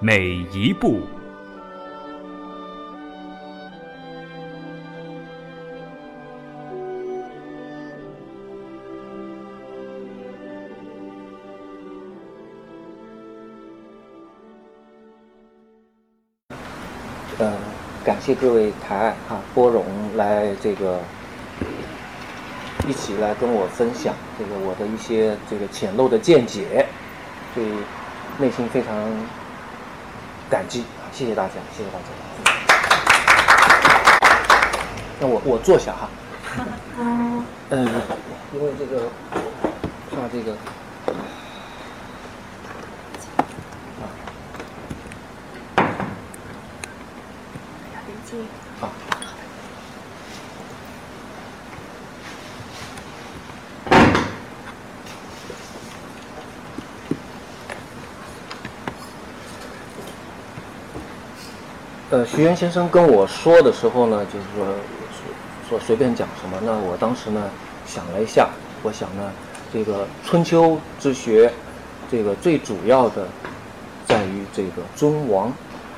每一步。呃，感谢各位台爱哈波荣来这个一起来跟我分享这个我的一些这个浅陋的见解，对内心非常感激，谢谢大家，谢谢大家。那我我坐下哈，嗯，因为这个怕这个。徐渊先生跟我说的时候呢，就是说说随便讲什么。那我当时呢想了一下，我想呢，这个春秋之学，这个最主要的在于这个尊王。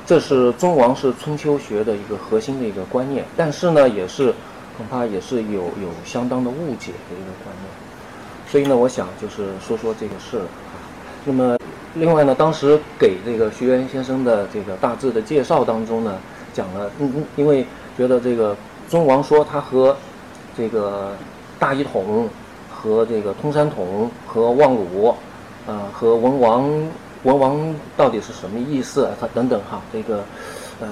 这是尊王是春秋学的一个核心的一个观念，但是呢，也是恐怕也是有有相当的误解的一个观念。所以呢，我想就是说说这个事。那么，另外呢，当时给这个徐渊先生的这个大致的介绍当中呢，讲了，嗯嗯，因为觉得这个尊王说他和这个大一统和这个通山统和望鲁，呃，和文王。文王到底是什么意思？他等等哈，这个，呃，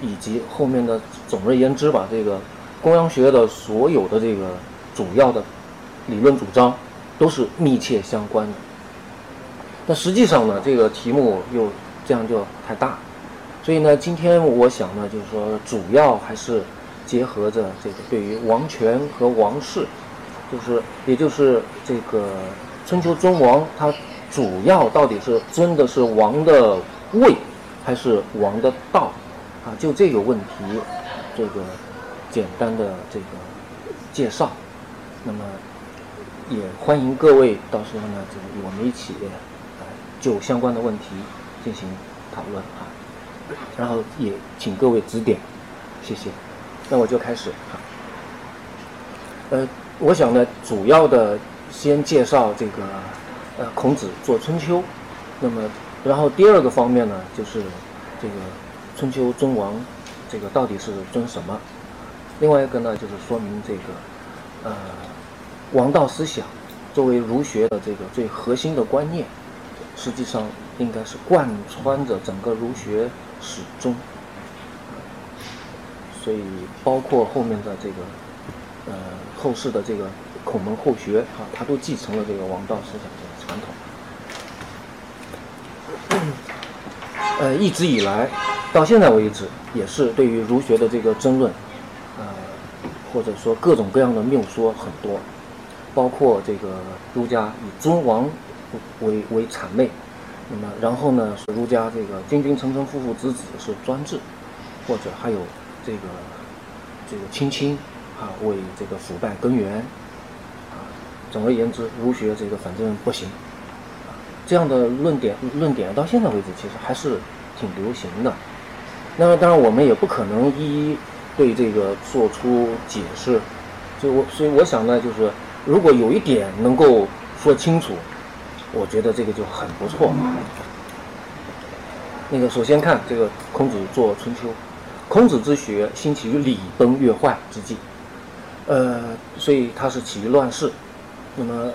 以及后面的总而言之吧，这个公羊学的所有的这个主要的理论主张都是密切相关的。那实际上呢，这个题目又这样就太大，所以呢，今天我想呢，就是说主要还是结合着这个对于王权和王室，就是也就是这个春秋尊王他。主要到底是尊的是王的位，还是王的道？啊，就这个问题，这个简单的这个介绍。那么也欢迎各位到时候呢，这个我们一起就相关的问题进行讨论啊。然后也请各位指点，谢谢。那我就开始啊。呃，我想呢，主要的先介绍这个。呃，孔子做春秋，那么，然后第二个方面呢，就是这个春秋尊王，这个到底是尊什么？另外一个呢，就是说明这个呃王道思想作为儒学的这个最核心的观念，实际上应该是贯穿着整个儒学始终。所以包括后面的这个呃后世的这个孔门后学啊，他都继承了这个王道思想这个。传统，呃，一直以来，到现在为止，也是对于儒学的这个争论，呃，或者说各种各样的谬说很多，包括这个儒家以尊王为为谄媚，那么然后呢，是儒家这个君君臣臣父父子子是专制，或者还有这个这个亲亲啊为这个腐败根源啊。总而言之，儒学这个反正不行啊，这样的论点论点到现在为止其实还是挺流行的。那么当然我们也不可能一一对这个做出解释，所以我所以我想呢，就是如果有一点能够说清楚，我觉得这个就很不错。那个首先看这个孔子做春秋，孔子之学兴起于礼崩乐坏之际，呃，所以他是起于乱世。那么，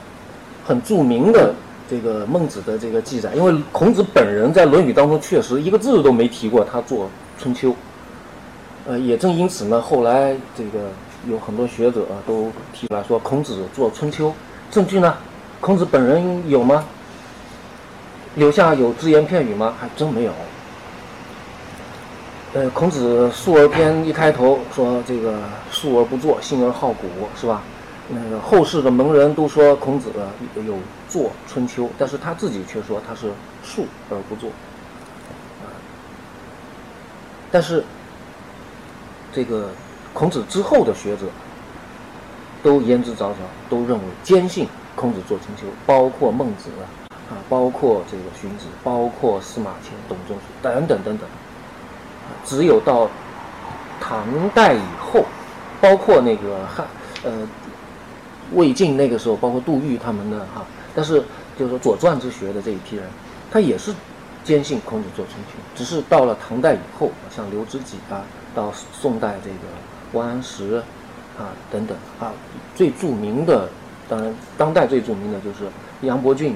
很著名的这个孟子的这个记载，因为孔子本人在《论语》当中确实一个字都没提过他做春秋。呃，也正因此呢，后来这个有很多学者都提出来说孔子做春秋，证据呢？孔子本人有吗？留下有只言片语吗？还真没有。呃，孔子《述而篇》一开头说这个“述而不作，信而好古”，是吧？那个后世的门人都说孔子有作《春秋》，但是他自己却说他是述而不作。但是这个孔子之后的学者都言之凿凿，都认为坚信孔子作《春秋》，包括孟子啊，包括这个荀子，包括司马迁、董仲舒等等等等。只有到唐代以后，包括那个汉呃。魏晋那个时候，包括杜预他们的哈，但是就是说《左传》之学的这一批人，他也是坚信孔子作《春秋》，只是到了唐代以后，像刘知几啊，到宋代这个王安石啊等等啊，最著名的，当然当代最著名的就是杨伯峻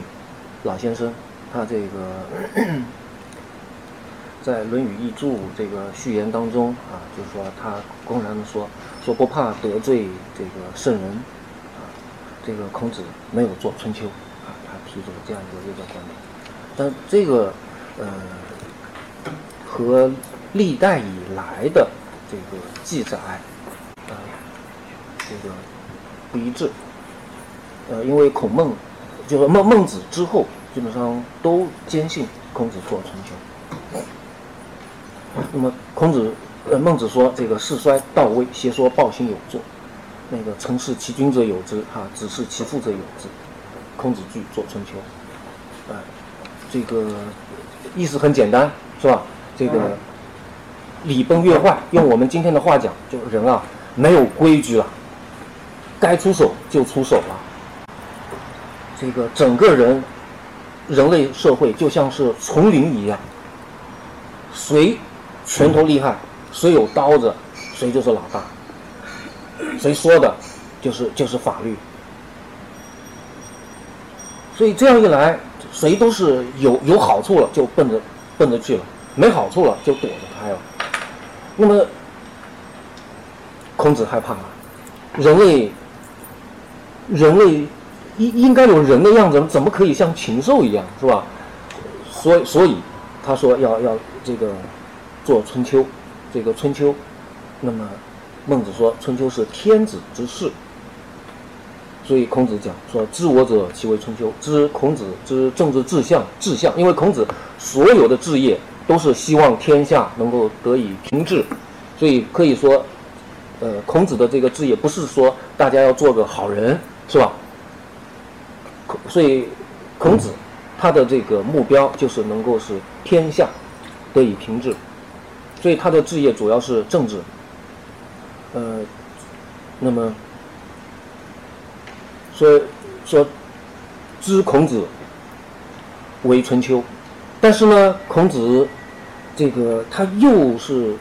老先生，他这个 在《论语译注》这个序言当中啊，就是说他公然的说说不怕得罪这个圣人。啊这个孔子没有做春秋，啊，他提出了这样一个一个观点，但这个呃和历代以来的这个记载，呃，这个不一致，呃，因为孔孟就是孟孟子之后，基本上都坚信孔子做春秋。那么孔子呃孟子说这个世衰道微，邪说暴行有作。那个曾是其君者有之，哈，子是其父者有之。孔子句作春秋，哎，这个意思很简单，是吧？这个礼崩乐坏，用我们今天的话讲，就人啊没有规矩了，该出手就出手了。这个整个人人类社会就像是丛林一样，谁拳头厉害，谁有刀子，谁就是老大。谁说的，就是就是法律。所以这样一来，谁都是有有好处了就奔着奔着去了，没好处了就躲着开了。那么，孔子害怕了，人类人类应应该有人的样子，怎么可以像禽兽一样，是吧？所以所以他说要要这个做春秋，这个春秋，那么。孟子说：“春秋是天子之事。”所以孔子讲说：“知我者，其为春秋。”知孔子之政治志向，志向，因为孔子所有的志业都是希望天下能够得以平治，所以可以说，呃，孔子的这个志业不是说大家要做个好人，是吧？所以孔子他的这个目标就是能够使天下得以平治，所以他的志业主要是政治。呃，那么说说知孔子为春秋，但是呢，孔子这个他又是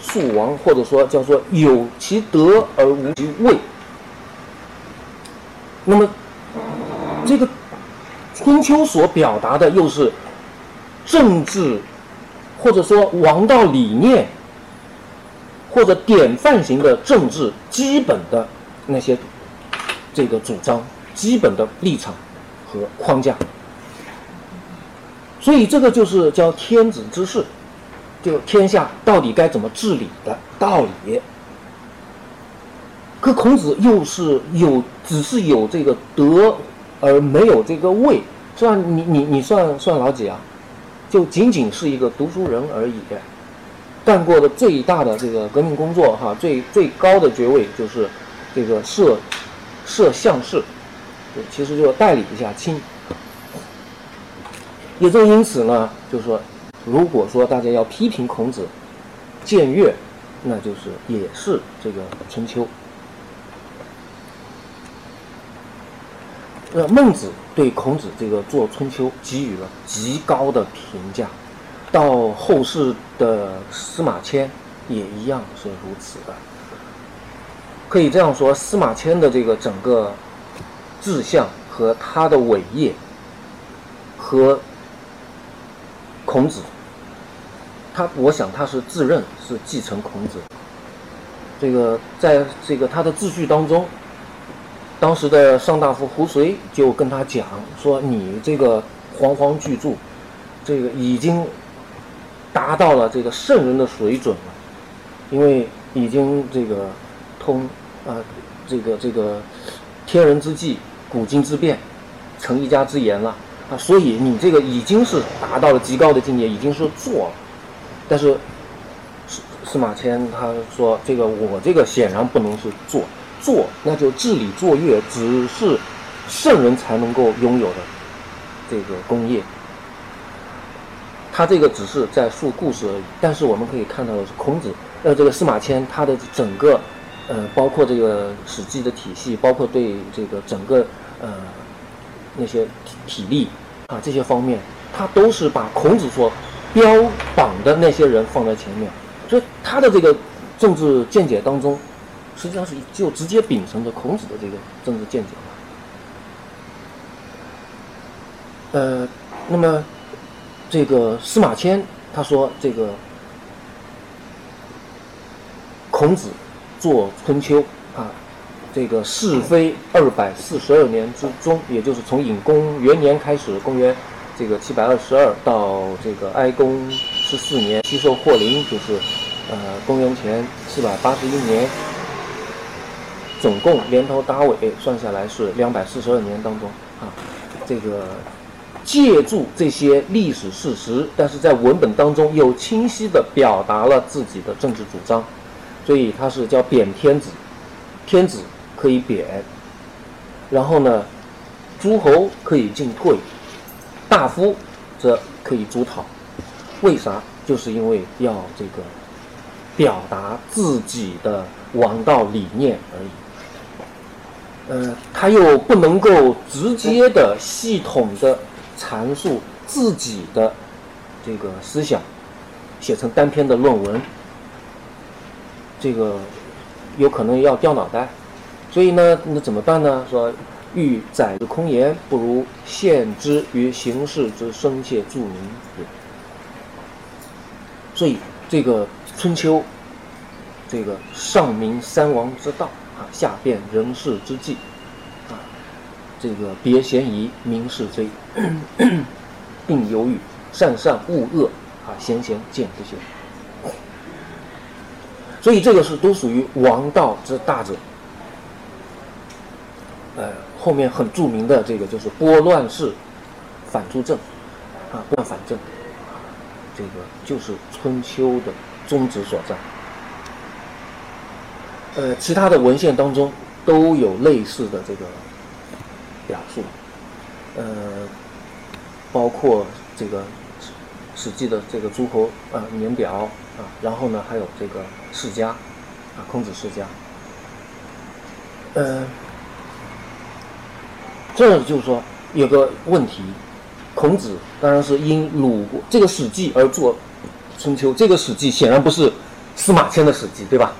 树王，或者说叫做有其德而无其位。那么这个春秋所表达的又是政治，或者说王道理念。或者典范型的政治基本的那些这个主张、基本的立场和框架，所以这个就是叫天子之事，就天下到底该怎么治理的道理。可孔子又是有，只是有这个德而没有这个位，是吧？你你你算算老几啊？就仅仅是一个读书人而已。干过的最大的这个革命工作，哈，最最高的爵位就是这个摄摄相士，其实就是代理一下亲。也正因此呢，就是说，如果说大家要批评孔子僭越，那就是也是这个春秋。呃，孟子对孔子这个做春秋给予了极高的评价。到后世的司马迁也一样是如此的。可以这样说，司马迁的这个整个志向和他的伟业，和孔子，他我想他是自认是继承孔子。这个在这个他的自序当中，当时的上大夫胡遂就跟他讲说：“你这个煌煌巨著，这个已经。”达到了这个圣人的水准了，因为已经这个通啊，这个这个天人之际，古今之变，成一家之言了啊，所以你这个已经是达到了极高的境界，已经是做了，但是司司马迁他说这个我这个显然不能是做，做那就治理作乐，只是圣人才能够拥有的这个功业。他这个只是在述故事而已，但是我们可以看到的是孔子，呃，这个司马迁他的整个，呃，包括这个《史记》的体系，包括对这个整个呃那些体体力啊这些方面，他都是把孔子所标榜的那些人放在前面，所以他的这个政治见解当中，实际上是就直接秉承着孔子的这个政治见解呃，那么。这个司马迁他说：“这个孔子作《春秋》啊，这个是非二百四十二年之中，也就是从隐公元年开始，公元这个七百二十二到这个哀公十四年，西受霍陵，就是呃公元前四百八十一年，总共连头打尾算下来是两百四十二年当中啊，这个。”借助这些历史事实，但是在文本当中又清晰地表达了自己的政治主张，所以他是叫贬天子，天子可以贬，然后呢，诸侯可以进退，大夫则可以主讨，为啥？就是因为要这个表达自己的王道理念而已。呃，他又不能够直接的、系统的。阐述自己的这个思想，写成单篇的论文，这个有可能要掉脑袋，所以呢，那怎么办呢？说欲载之空言，不如献之于形式之深切著名。所以这个春秋，这个上明三王之道啊，下辨人事之际。啊这个别嫌疑，明是非，并犹豫，善善恶恶，啊，贤贤见不贤。所以这个是都属于王道之大者。呃，后面很著名的这个就是拨乱世，反诸正，啊，乱反正，这个就是春秋的宗旨所在。呃，其他的文献当中都有类似的这个。表述，呃，包括这个《史记》的这个诸侯啊年表啊，然后呢还有这个世家啊，孔子世家，呃，这就是说有个问题，孔子当然是因鲁国这个《史记》而作《春秋》，这个《史记》显然不是司马迁的《史记》，对吧？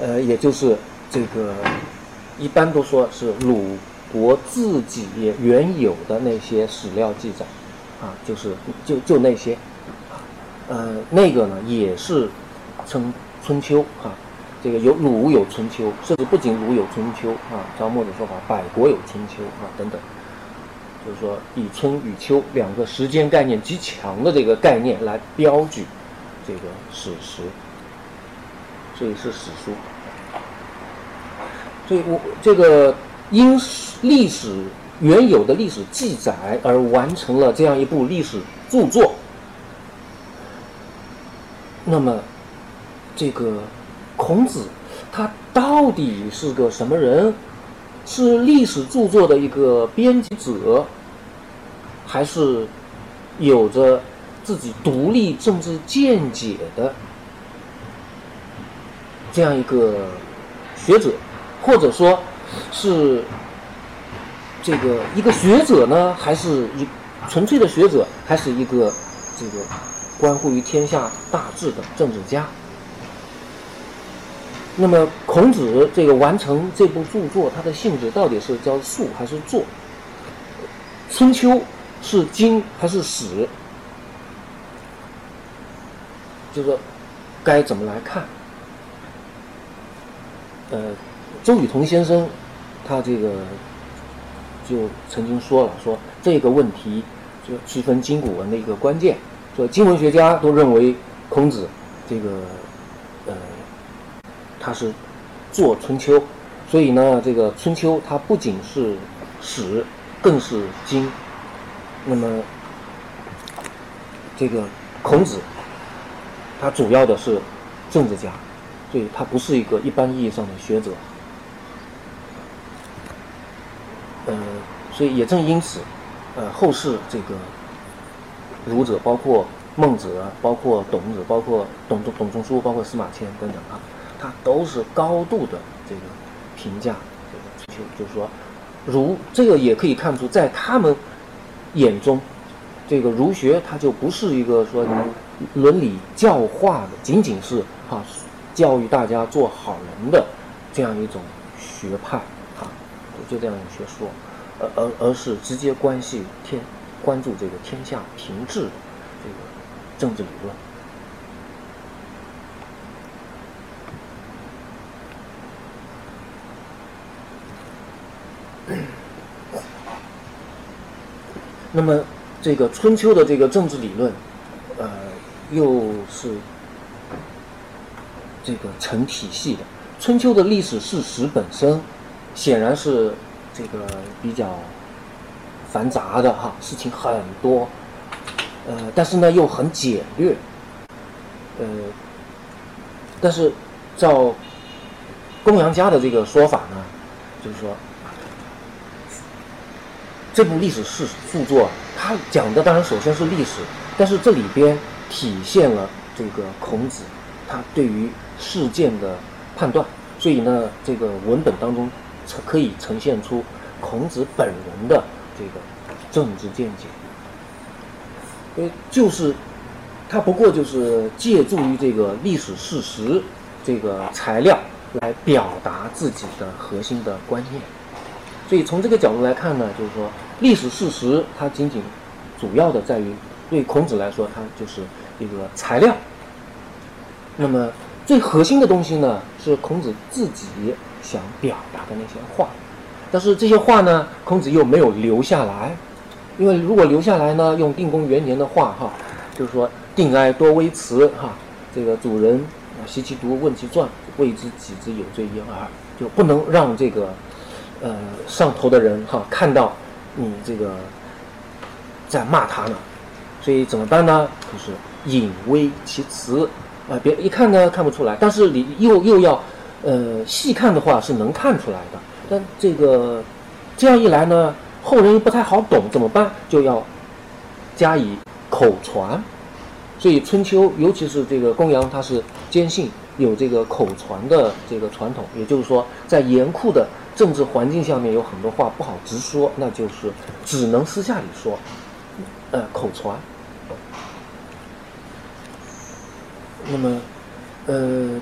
呃，也就是这个一般都说是鲁。国自己原有的那些史料记载，啊，就是就就那些，啊，呃，那个呢也是称春秋啊，这个有鲁有春秋，甚至不仅鲁有春秋啊，张默的说法，百国有春秋啊等等，就是说以春与秋两个时间概念极强的这个概念来标举这个史实，所以是史书，所以我这个。因历史原有的历史记载而完成了这样一部历史著作，那么这个孔子他到底是个什么人？是历史著作的一个编辑者，还是有着自己独立政治见解的这样一个学者，或者说？是这个一个学者呢，还是一纯粹的学者，还是一个这个关乎于天下大治的政治家？那么孔子这个完成这部著作，它的性质到底是叫述还是作？春秋是经还是史？就是说该怎么来看？呃。周雨彤先生，他这个就曾经说了，说这个问题就区分今古文的一个关键，说经文学家都认为孔子这个呃他是做春秋，所以呢，这个春秋它不仅是史，更是经。那么这个孔子他主要的是政治家，所以他不是一个一般意义上的学者。呃，所以也正因此，呃，后世这个儒者，包括孟子，包括董子，包括董仲董仲舒，包括司马迁等等啊，他都是高度的这个评价这个春秋，就是说，儒这个也可以看出，在他们眼中，这个儒学它就不是一个说伦理教化的，仅仅是哈教育大家做好人的这样一种学派。就这样一学说，而而而是直接关系天关注这个天下平治的这个政治理论。那么，这个春秋的这个政治理论，呃，又是这个成体系的。春秋的历史事实本身。显然是这个比较繁杂的哈，事情很多，呃，但是呢又很简略，呃，但是照公羊家的这个说法呢，就是说这部历史是著作，它讲的当然首先是历史，但是这里边体现了这个孔子他对于事件的判断，所以呢，这个文本当中。可以呈现出孔子本人的这个政治见解，呃，就是他不过就是借助于这个历史事实这个材料来表达自己的核心的观念，所以从这个角度来看呢，就是说历史事实它仅仅主要的在于对孔子来说，它就是一个材料，那么最核心的东西呢是孔子自己。想表达的那些话，但是这些话呢，孔子又没有留下来，因为如果留下来呢，用定公元年的话哈，就是说“定哀多微辞”哈，这个主人啊习其读，问其传，谓之己之有罪焉耳，就不能让这个呃上头的人哈看到你这个在骂他呢，所以怎么办呢？就是隐微其辞啊，别一看呢看不出来，但是你又又要。呃，细看的话是能看出来的，但这个这样一来呢，后人又不太好懂，怎么办？就要加以口传。所以春秋，尤其是这个公羊，他是坚信有这个口传的这个传统。也就是说，在严酷的政治环境下面，有很多话不好直说，那就是只能私下里说，呃，口传。那么，呃。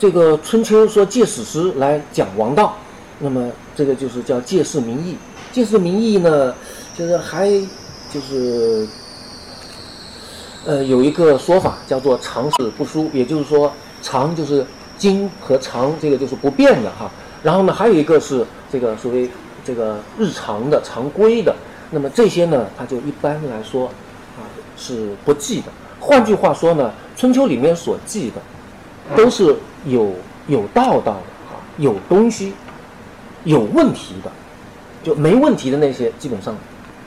这个春秋说借史实来讲王道，那么这个就是叫借势民意。借势民意呢，就是还就是呃有一个说法叫做常事不输，也就是说常就是经和常，这个就是不变的哈。然后呢，还有一个是这个所谓这个日常的常规的。那么这些呢，它就一般来说啊是不记的。换句话说呢，春秋里面所记的都是。有有道道的啊，有东西，有问题的，就没问题的那些，基本上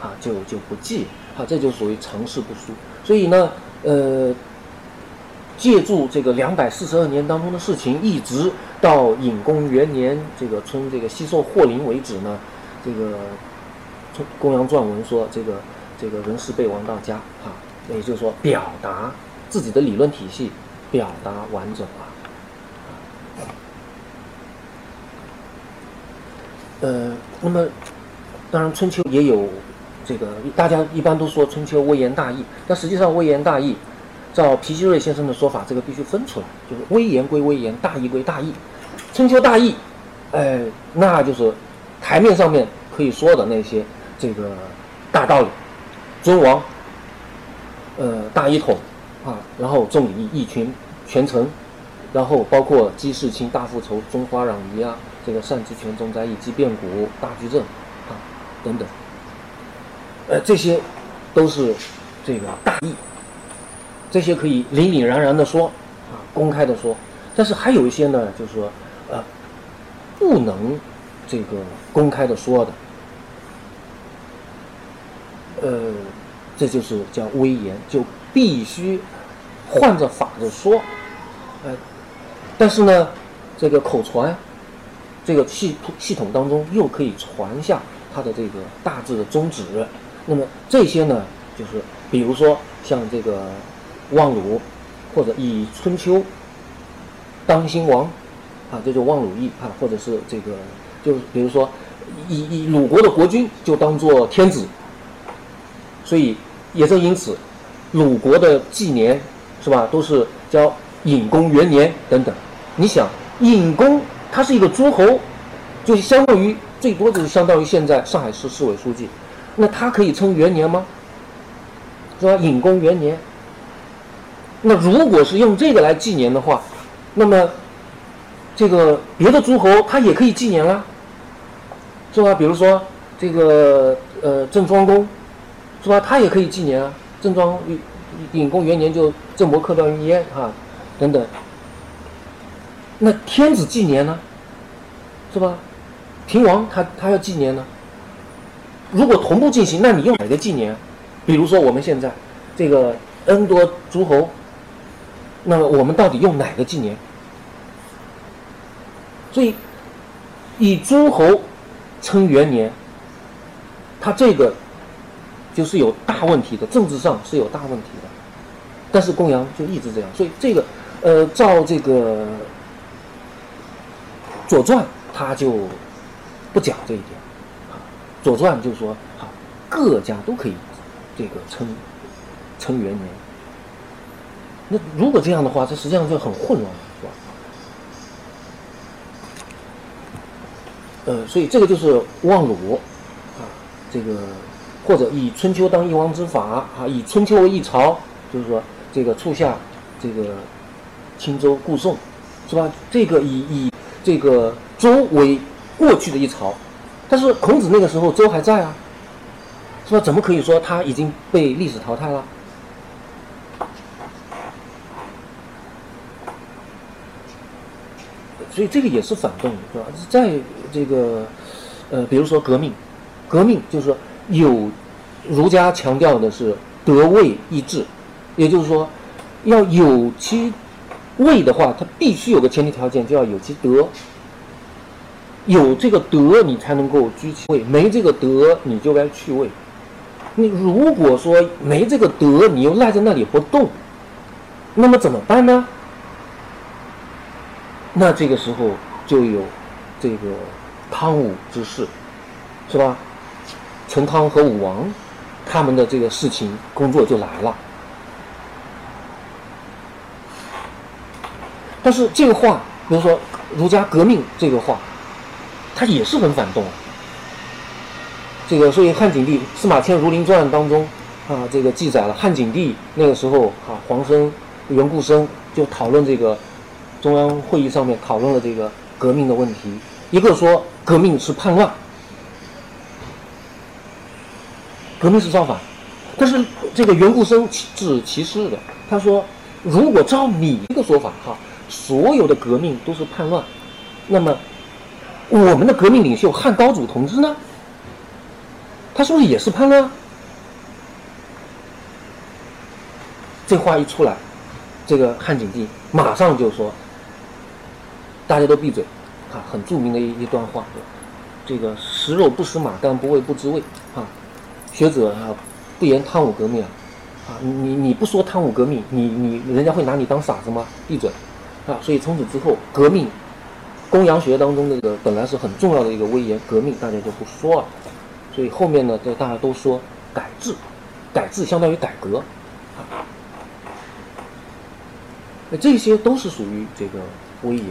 啊就就不记啊，这就属于常识不输。所以呢，呃，借助这个两百四十二年当中的事情，一直到隐公元年这个春这个西狩霍陵为止呢，这个《公羊传文》说这个这个人事被亡到家啊，也就是说表达自己的理论体系，表达完整啊。呃，那么当然春秋也有这个，大家一般都说春秋微言大义，但实际上微言大义，照皮希瑞先生的说法，这个必须分出来，就是微言归微言，大义归大义。春秋大义，哎，那就是台面上面可以说的那些这个大道理，尊王，呃，大一统啊，然后重礼义群全程，然后包括姬世卿大复仇，中华攘夷啊。这个善知权中哉，以及变古，大矩阵，啊，等等，呃，这些都是这个大义，这些可以凛凛然然的说，啊，公开的说。但是还有一些呢，就是说，呃，不能这个公开的说的，呃，这就是叫威严，就必须换着法子说，呃，但是呢，这个口传，这个系系统当中又可以传下它的这个大致的宗旨。那么这些呢，就是比如说像这个望鲁，或者以春秋。当兴王，啊，这就望鲁义啊，或者是这个，就比如说，以以鲁国的国君就当做天子，所以也正因此，鲁国的纪年是吧，都是叫隐公元年等等。你想，隐公他是一个诸侯，就相当于最多就是相当于现在上海市市委书记，那他可以称元年吗？是吧？隐公元年。那如果是用这个来纪年的话，那么，这个别的诸侯他也可以纪年啦，是吧？比如说这个呃郑庄公，是吧？他也可以纪年啊。郑庄隐公元年就郑伯克段于鄢啊，等等。那天子纪年呢，是吧？平王他他要纪年呢。如果同步进行，那你用哪个纪年？比如说我们现在这个 N 多诸侯。那么我们到底用哪个纪年？所以以诸侯称元年，他这个就是有大问题的，政治上是有大问题的。但是公羊就一直这样，所以这个呃，照这个《左传》，他就不讲这一点啊，《左传》就说啊，各家都可以这个称称元年。那如果这样的话，这实际上就很混乱了，是吧？呃，所以这个就是望鲁啊，这个或者以春秋当一王之法啊，以春秋为一朝，就是说这个促下这个青州故宋，是吧？这个以以这个周为过去的一朝，但是孔子那个时候周还在啊，是吧？怎么可以说他已经被历史淘汰了？所以这个也是反动，是吧？在这个，呃，比如说革命，革命就是说有儒家强调的是德位一致，也就是说要有其位的话，它必须有个前提条件，就要有其德。有这个德，你才能够居其位；没这个德，你就该去位。你如果说没这个德，你又赖在那里不动，那么怎么办呢？那这个时候就有这个汤武之事，是吧？陈汤和武王他们的这个事情工作就来了。但是这个话，比如说儒家革命这个话，它也是很反动。这个所以汉景帝司马迁《儒林传》当中啊，这个记载了汉景帝那个时候啊，黄生、袁固生就讨论这个。中央会议上面讨论了这个革命的问题，一个说革命是叛乱，革命是造反，但是这个袁固生是歧视的，他说如果照你这个说法哈，所有的革命都是叛乱，那么我们的革命领袖汉高祖同志呢，他是不是也是叛乱？这话一出来，这个汉景帝马上就说。大家都闭嘴，啊，很著名的一一段话，这个食肉不食马肝，不为不知味，啊，学者啊，不言汤武革命啊，啊，你你不说汤武革命，你你人家会拿你当傻子吗？闭嘴，啊，所以从此之后，革命，公羊学当中这个本来是很重要的一个威严，革命大家就不说了，所以后面呢，这大家都说改制，改制相当于改革，啊，那这些都是属于这个威严。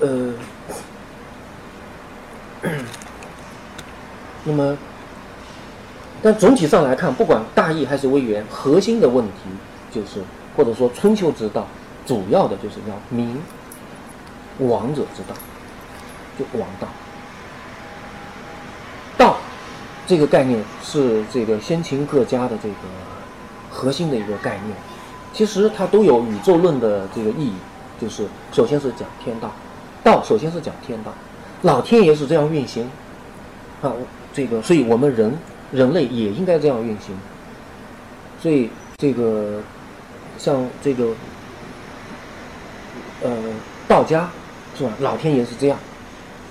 呃，那么，但总体上来看，不管大义还是微言，核心的问题就是，或者说春秋之道，主要的就是要明王者之道，就王道。道这个概念是这个先秦各家的这个核心的一个概念。其实它都有宇宙论的这个意义，就是首先是讲天道，道首先是讲天道，老天爷是这样运行，啊，这个，所以我们人人类也应该这样运行。所以这个像这个呃道家是吧？老天爷是这样，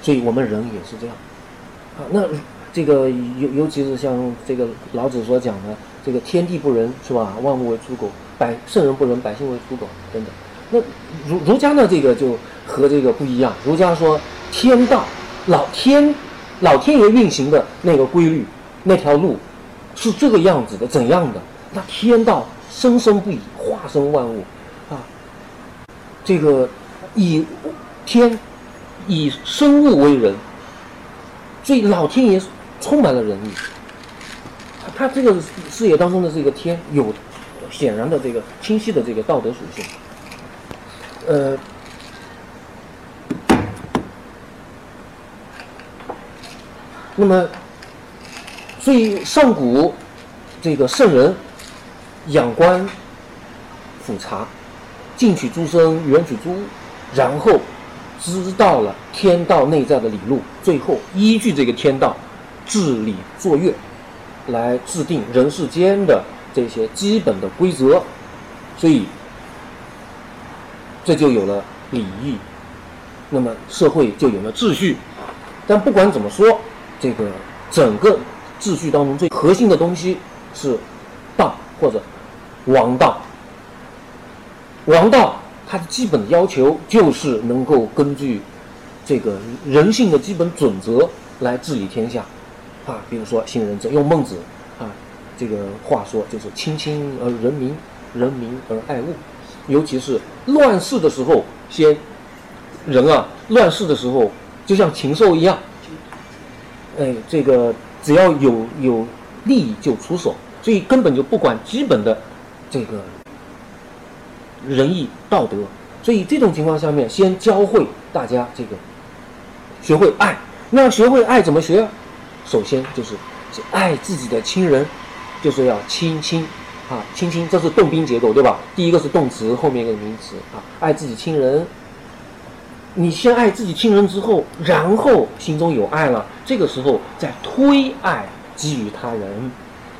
所以我们人也是这样。啊，那这个尤尤其是像这个老子所讲的这个天地不仁是吧？万物为刍狗。百圣人不仁，百姓为刍狗等等。那儒儒家呢？这个就和这个不一样。儒家说天道，老天，老天爷运行的那个规律，那条路是这个样子的，怎样的？那天道生生不已，化生万物啊。这个以天以生物为人，所以老天爷充满了仁义。他这个视野当中的这个天有。显然的这个清晰的这个道德属性，呃，那么，所以上古这个圣人仰观俯察，进取诸生，远取诸物，然后知道了天道内在的理路，最后依据这个天道治理作乐，来制定人世间的。这些基本的规则，所以这就有了礼义，那么社会就有了秩序。但不管怎么说，这个整个秩序当中最核心的东西是道或者王道。王道它的基本要求就是能够根据这个人性的基本准则来治理天下啊，比如说信人者，用孟子啊。这个话说就是亲亲而人民，人民而爱物，尤其是乱世的时候，先人啊，乱世的时候就像禽兽一样，哎，这个只要有有利益就出手，所以根本就不管基本的这个仁义道德，所以这种情况下面，先教会大家这个学会爱，那学会爱怎么学？首先就是爱自己的亲人。就是要亲亲，啊，亲亲，这是动宾结构，对吧？第一个是动词，后面一个名词，啊，爱自己亲人。你先爱自己亲人之后，然后心中有爱了，这个时候再推爱给予他人。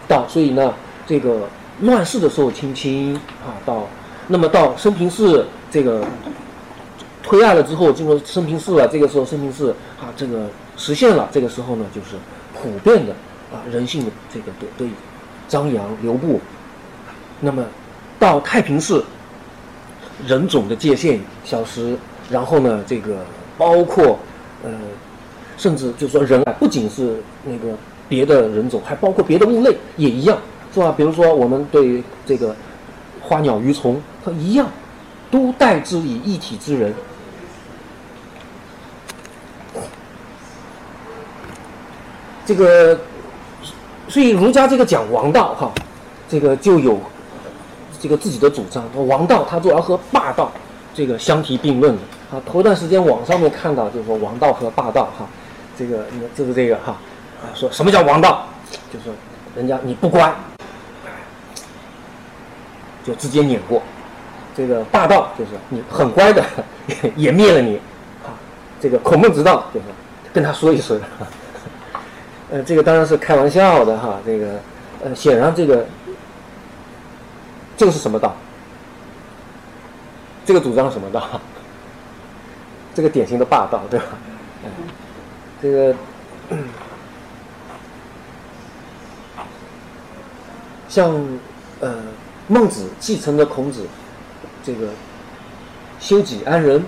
到所以呢，这个乱世的时候亲亲，啊，到那么到生平世这个推爱了之后，进入生平世了，这个时候生平世啊，这个实现了，这个时候呢，就是普遍的啊人性的这个得得以。张扬留步，那么到太平世，人种的界限消失，然后呢，这个包括呃，甚至就是说人啊，不仅是那个别的人种，还包括别的物类也一样，是吧？比如说我们对这个花鸟鱼虫，它一样，都代之以一体之人。这个。所以儒家这个讲王道哈，这个就有这个自己的主张。王道他主要和霸道这个相提并论的啊。头段时间网上面看到就是说王道和霸道哈，这个就是这个哈啊，说什么叫王道？就是人家你不乖，就直接撵过；这个霸道就是你很乖的，也灭了你啊。这个孔孟之道就是跟他说一声。呃，这个当然是开玩笑的哈。这个，呃，显然这个，这个是什么道？这个主张什么道？这个典型的霸道，对吧？这个，像呃，孟子继承了孔子，这个修己安人，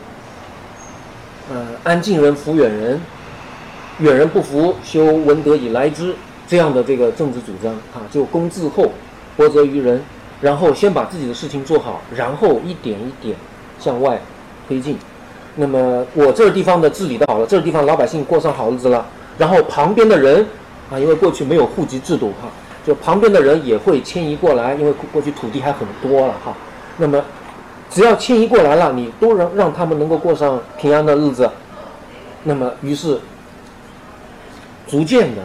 呃，安近人，服远人。远人不服，修文德以来之，这样的这个政治主张啊，就公自厚，薄责于人，然后先把自己的事情做好，然后一点一点向外推进。那么我这个地方的治理的好了，这个地方老百姓过上好日子了，然后旁边的人啊，因为过去没有户籍制度哈，就旁边的人也会迁移过来，因为过去土地还很多了哈。那么只要迁移过来了，你都让让他们能够过上平安的日子，那么于是。逐渐的，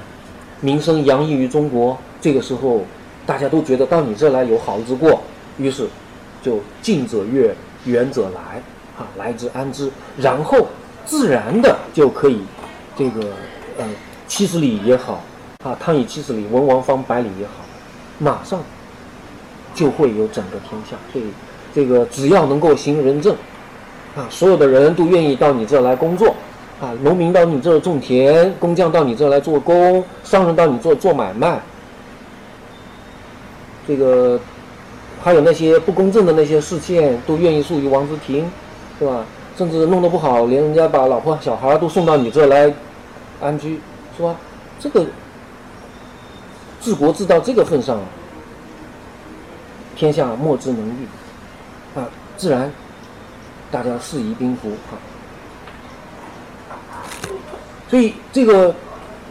名声洋溢于中国。这个时候，大家都觉得到你这来有好日子过，于是就近者悦，远者来，啊，来之安之，然后自然的就可以这个呃七十里也好，啊，汤以七十里，文王方百里也好，马上就会有整个天下。所以这个只要能够行仁政，啊，所有的人都愿意到你这来工作。啊，农民到你这儿种田，工匠到你这儿来做工，商人到你这儿做买卖。这个还有那些不公正的那些事件，都愿意诉于王之庭，是吧？甚至弄得不好，连人家把老婆小孩都送到你这来安居，是吧？这个治国治到这个份上，天下莫之能御，啊，自然大家适宜宾服啊。所以这个，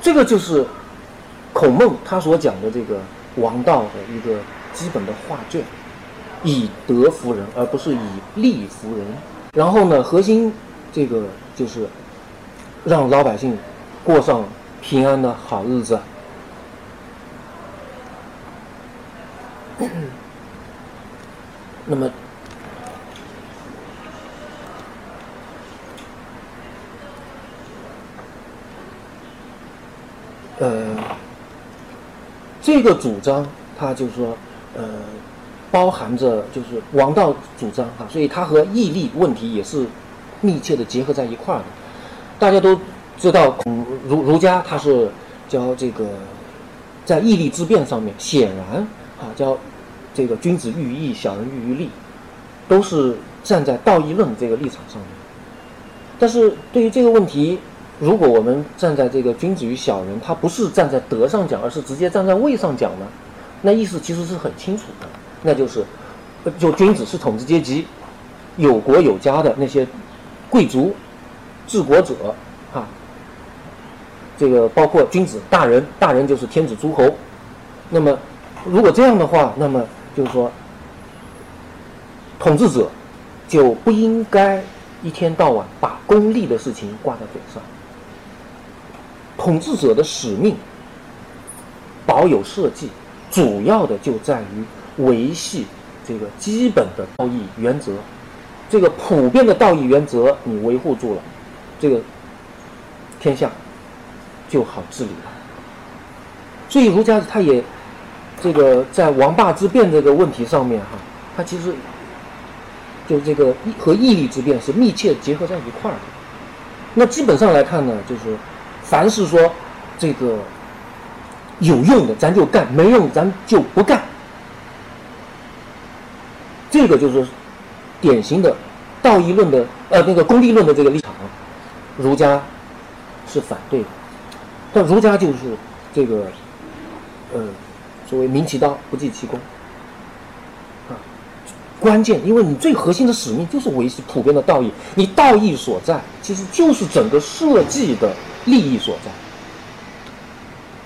这个就是孔孟他所讲的这个王道的一个基本的画卷，以德服人，而不是以利服人。然后呢，核心这个就是让老百姓过上平安的好日子。那么。呃，这个主张，它就说，呃，包含着就是王道主张哈，所以它和义利问题也是密切的结合在一块儿的。大家都知道，孔儒儒家他是教这个在义利之辩上面，显然啊，教这个君子喻于义，小人喻于利，都是站在道义论这个立场上面。但是对于这个问题，如果我们站在这个君子与小人，他不是站在德上讲，而是直接站在位上讲呢？那意思其实是很清楚的，那就是，就君子是统治阶级，有国有家的那些贵族、治国者啊，这个包括君子大人，大人就是天子诸侯。那么，如果这样的话，那么就是说，统治者就不应该一天到晚把功利的事情挂在嘴上。统治者的使命，保有社稷，主要的就在于维系这个基本的道义原则。这个普遍的道义原则你维护住了，这个天下就好治理了。所以儒家他也这个在王霸之辩这个问题上面哈，他其实就这个和义利之辩是密切结合在一块儿的。那基本上来看呢，就是。凡是说这个有用的，咱就干；没用，咱就不干。这个就是典型的道义论的呃那个功利论的这个立场，儒家是反对的。但儒家就是这个呃所谓明其道不计其功啊，关键因为你最核心的使命就是维持普遍的道义，你道义所在其实就是整个社稷的。利益所在，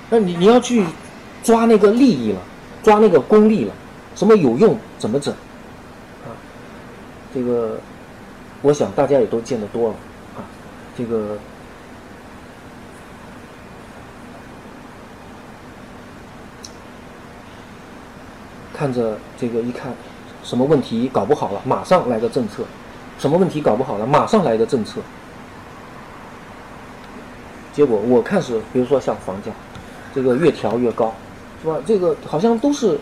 那你你要去抓那个利益了，抓那个功利了，什么有用怎么整？这个我想大家也都见得多了啊，这个看着这个一看，什么问题搞不好了，马上来个政策；什么问题搞不好了，马上来个政策。结果我看是，比如说像房价，这个越调越高，是吧？这个好像都是，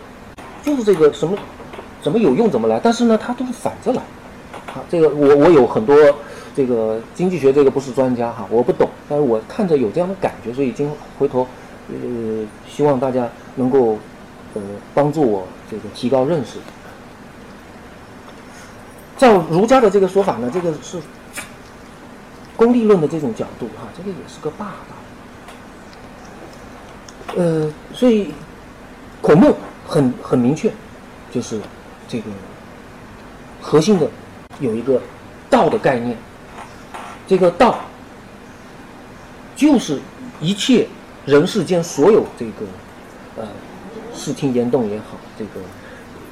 就是这个什么，怎么有用怎么来，但是呢，它都是反着来。啊，这个我我有很多这个经济学这个不是专家哈，我不懂，但是我看着有这样的感觉，所以今回头呃希望大家能够呃帮助我这个提高认识。照儒家的这个说法呢，这个是。功利论的这种角度，哈，这个也是个霸道。呃，所以孔孟很很明确，就是这个核心的有一个道的概念。这个道就是一切人世间所有这个呃视听言动也好，这个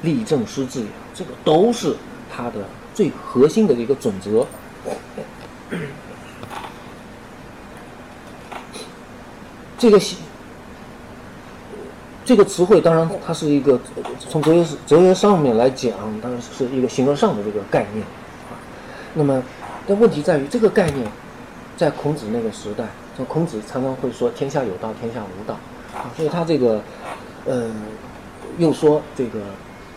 立正施治也好，这个都是它的最核心的一个准则。这个这个词汇当然它是一个从哲学哲学上面来讲，当然是一个形而上的这个概念啊。那么，但问题在于这个概念，在孔子那个时代，像孔子常常会说“天下有道，天下无道”，啊，所以他这个，呃，又说这个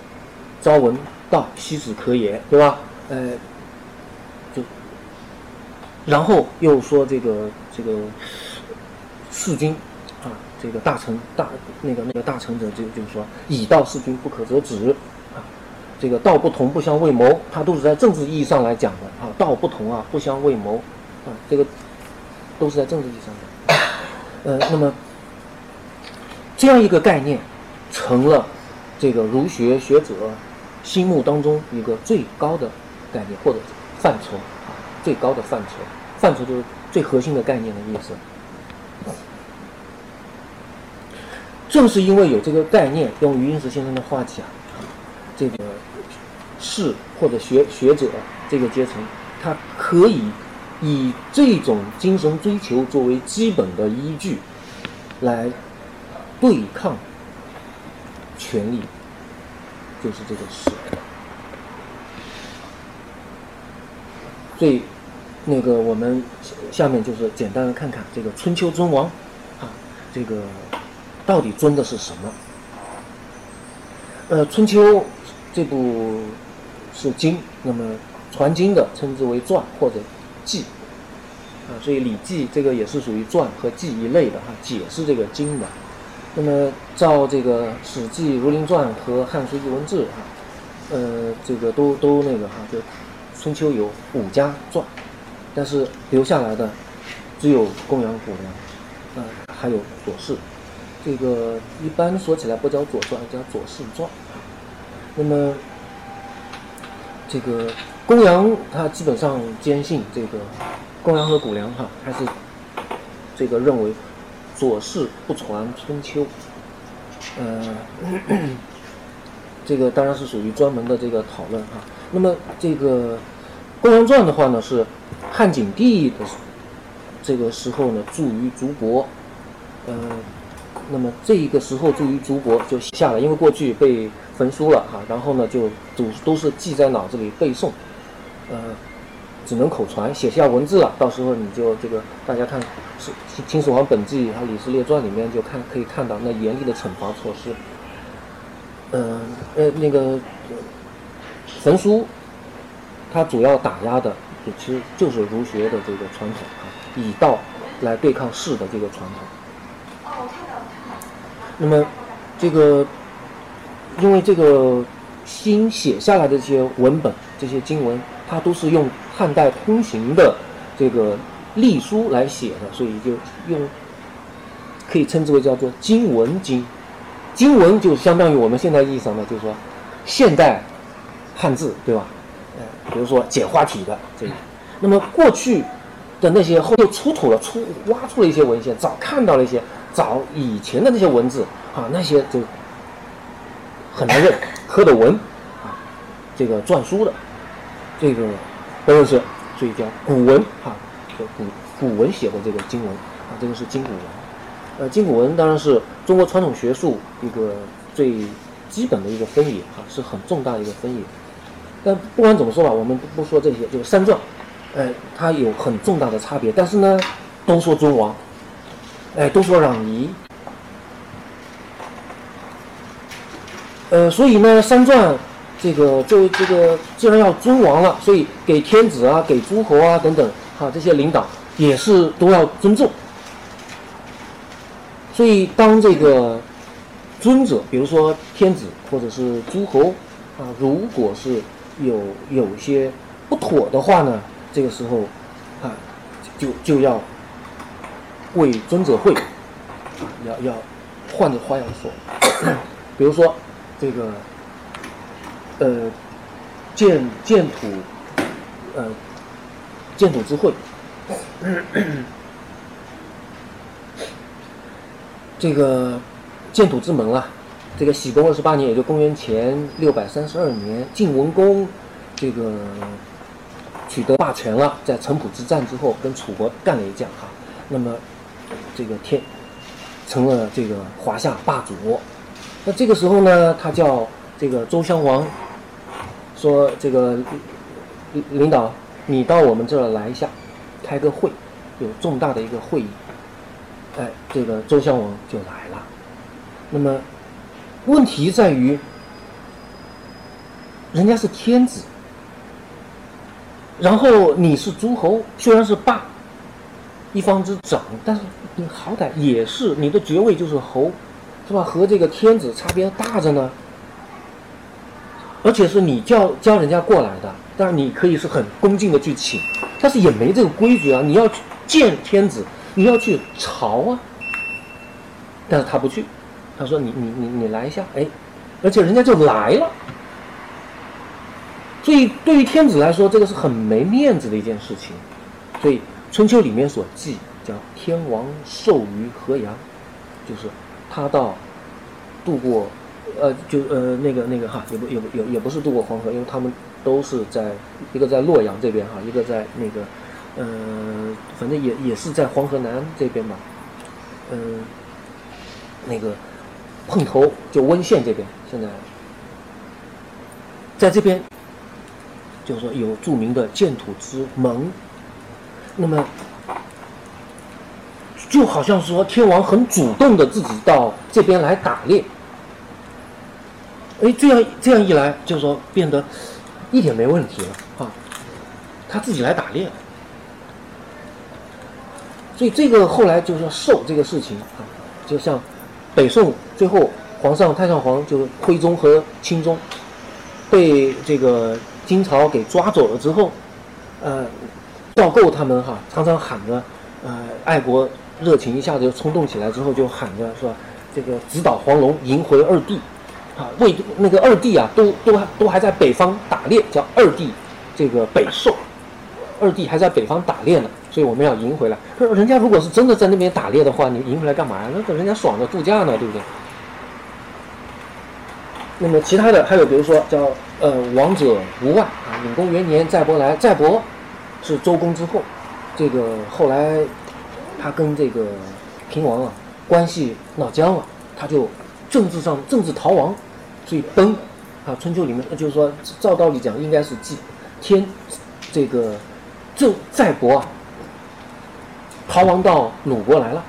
“朝闻道，夕死可也”，对吧？呃，就，然后又说这个这个弑君。这个大成大那个那个大成者就就是说以道事君不可则止啊，这个道不同不相为谋，他都是在政治意义上来讲的啊，道不同啊不相为谋啊，这个都是在政治意义上的。呃，那么这样一个概念成了这个儒学学者心目当中一个最高的概念或者范畴啊，最高的范畴，范畴就是最核心的概念的意思。正是因为有这个概念，用余英时先生的话讲，这个士或者学学者这个阶层，他可以以这种精神追求作为基本的依据，来对抗权力，就是这个士。所以，那个我们下面就是简单的看看这个春秋尊王啊，这个。到底尊的是什么？呃，《春秋》这部是经，那么传经的称之为传或者记，啊，所以《礼记》这个也是属于传和记一类的哈，解释这个经的。那么照这个《史记》《儒林传》和《汉书艺文志》哈，呃，这个都都那个哈，就《春秋》有五家传，但是留下来的只有公羊、谷梁，啊，还有左氏。这个一般说起来不叫《左传》，叫《左氏传》。那么，这个公羊他基本上坚信这个公羊和谷梁哈，还是这个认为左氏不传春秋。呃，这个当然是属于专门的这个讨论哈。那么这个公羊传的话呢，是汉景帝的这个时候呢，著于竹帛，呃。那么这一个时候，注于竹帛就下了，因为过去被焚书了哈，然后呢就都都是记在脑子里背诵，呃，只能口传，写下文字了。到时候你就这个大家看《是秦始皇本纪》和《李氏列传》里面就看可以看到那严厉的惩罚措施。嗯呃那个焚书，它主要打压的其实就是儒学的这个传统啊，以道来对抗士的这个传统。那么，这个，因为这个新写下来的这些文本、这些经文，它都是用汉代通行的这个隶书来写的，所以就用可以称之为叫做经文经。经文就相当于我们现在意义上的，就是说现代汉字，对吧？呃，比如说简化体的这个。那么过去的那些后又出土了、出挖出了一些文献，早看到了一些。找以前的那些文字啊，那些就很难认，刻的文啊，这个篆书的，这个不认识，所以叫古文啊，就古古文写的这个经文啊，这个是金古文。呃，金古文当然是中国传统学术一个最基本的一个分野啊，是很重大的一个分野。但不管怎么说吧，我们不不说这些，就是三传，呃，它有很重大的差别。但是呢，都说尊王。哎，都说攘夷，呃，所以呢，三传这个作为这个既然要尊王了，所以给天子啊、给诸侯啊等等哈这些领导也是都要尊重。所以当这个尊者，比如说天子或者是诸侯啊，如果是有有些不妥的话呢，这个时候啊，就就要。为尊者会，要要换着花样说，比如说这个呃建建土呃建土之会，这个建土之门啊，这个喜公二十八年，也就公元前六百三十二年，晋文公这个取得霸权了，在城濮之战之后，跟楚国干了一架哈，那么。这个天成了这个华夏霸主，那这个时候呢，他叫这个周襄王，说这个领领导，你到我们这儿来一下，开个会，有重大的一个会议。哎，这个周襄王就来了。那么问题在于，人家是天子，然后你是诸侯，虽然是霸，一方之长，但是你好歹也是你的爵位就是侯。是吧？和这个天子差别大着呢。而且是你叫叫人家过来的，当然你可以是很恭敬的去请，但是也没这个规矩啊。你要去见天子，你要去朝啊。但是他不去，他说你你你你来一下，哎，而且人家就来了。所以对于天子来说，这个是很没面子的一件事情。所以春秋里面所记叫天王寿于河阳，就是。他到渡过，呃，就呃那个那个哈，也不也不也也不是渡过黄河，因为他们都是在一个在洛阳这边哈，一个在那个，呃，反正也也是在黄河南这边吧，嗯，那个碰头就温县这边，现在在这边，就是说有著名的建土之盟，那么。就好像说天王很主动的自己到这边来打猎，哎，这样这样一来，就是说变得一点没问题了啊，他自己来打猎，所以这个后来就说受这个事情啊，就像北宋最后皇上太上皇就是徽宗和钦宗被这个金朝给抓走了之后，呃，赵构他们哈常常喊着呃爱国。热情一下子就冲动起来，之后就喊着说：“这个直捣黄龙，迎回二弟，啊，为那个二弟啊，都都都还在北方打猎，叫二弟这个北狩，二弟还在北方打猎呢，所以我们要迎回来。可是人家如果是真的在那边打猎的话，你迎回来干嘛呀？那等人家爽着度假呢，对不对？那么其他的还有，比如说叫呃王者无外啊，永公元年载伯来，载伯是周公之后，这个后来。他跟这个平王啊关系闹僵了，他就政治上政治逃亡，所以崩啊。春秋里面就是说，照道理讲应该是祭天这个郑载伯啊逃亡到鲁国来了，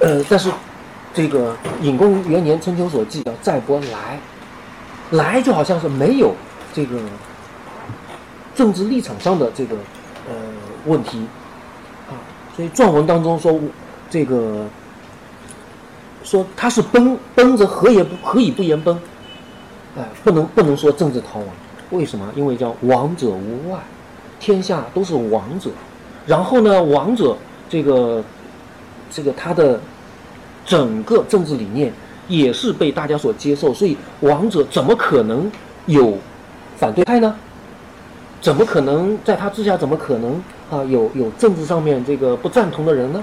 呃，但是这个隐公元年春秋所记叫载伯来，来就好像是没有这个政治立场上的这个呃问题啊。所以传文当中说，这个说他是崩崩着何也不何以不言崩？哎，不能不能说政治逃亡，为什么？因为叫王者无外，天下都是王者。然后呢，王者这个这个他的整个政治理念也是被大家所接受，所以王者怎么可能有反对派呢？怎么可能在他之下？怎么可能？啊，有有政治上面这个不赞同的人呢，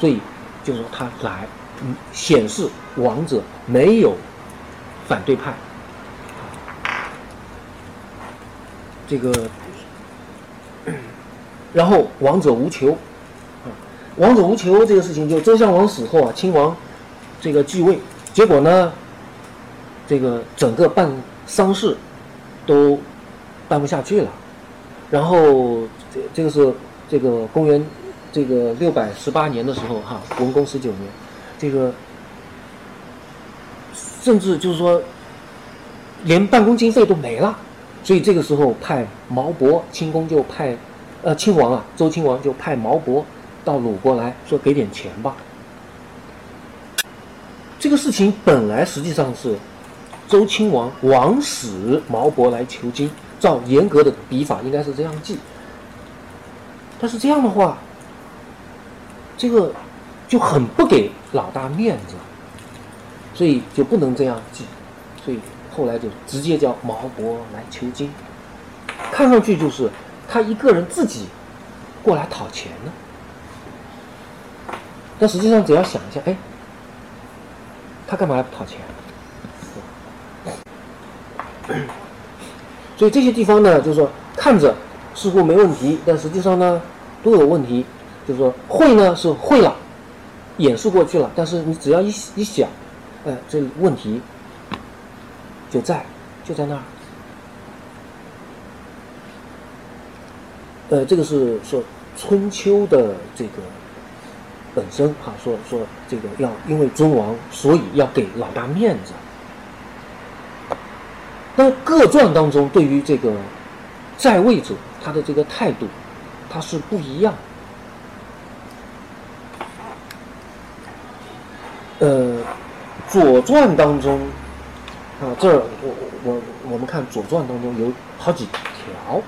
所以就说他来，嗯，显示王者没有反对派，这个，然后王者无求，啊，王者无求这个事情，就周襄王死后啊，亲王这个继位，结果呢，这个整个办丧事都办不下去了，然后。这这个是这个公元这个六百十八年的时候哈，文公十九年，这个甚至就是说连办公经费都没了，所以这个时候派毛伯清宫就派呃亲王啊周亲王就派毛伯到鲁国来说给点钱吧。这个事情本来实际上是周亲王王使毛伯来求经，照严格的笔法应该是这样记。但是这样的话，这个就很不给老大面子，所以就不能这样记，所以后来就直接叫毛伯来求经，看上去就是他一个人自己过来讨钱呢，但实际上只要想一下，哎，他干嘛要讨钱？所以这些地方呢，就是说看着似乎没问题，但实际上呢。都有问题，就是说会呢是会了，掩饰过去了，但是你只要一一想，呃，这问题就在就在那儿。呃，这个是说春秋的这个本身哈，说说这个要因为尊王，所以要给老大面子。那各传当中对于这个在位者他的这个态度，他是不一样。呃，《左传》当中啊，这儿我我我们看《左传》当中有好几条。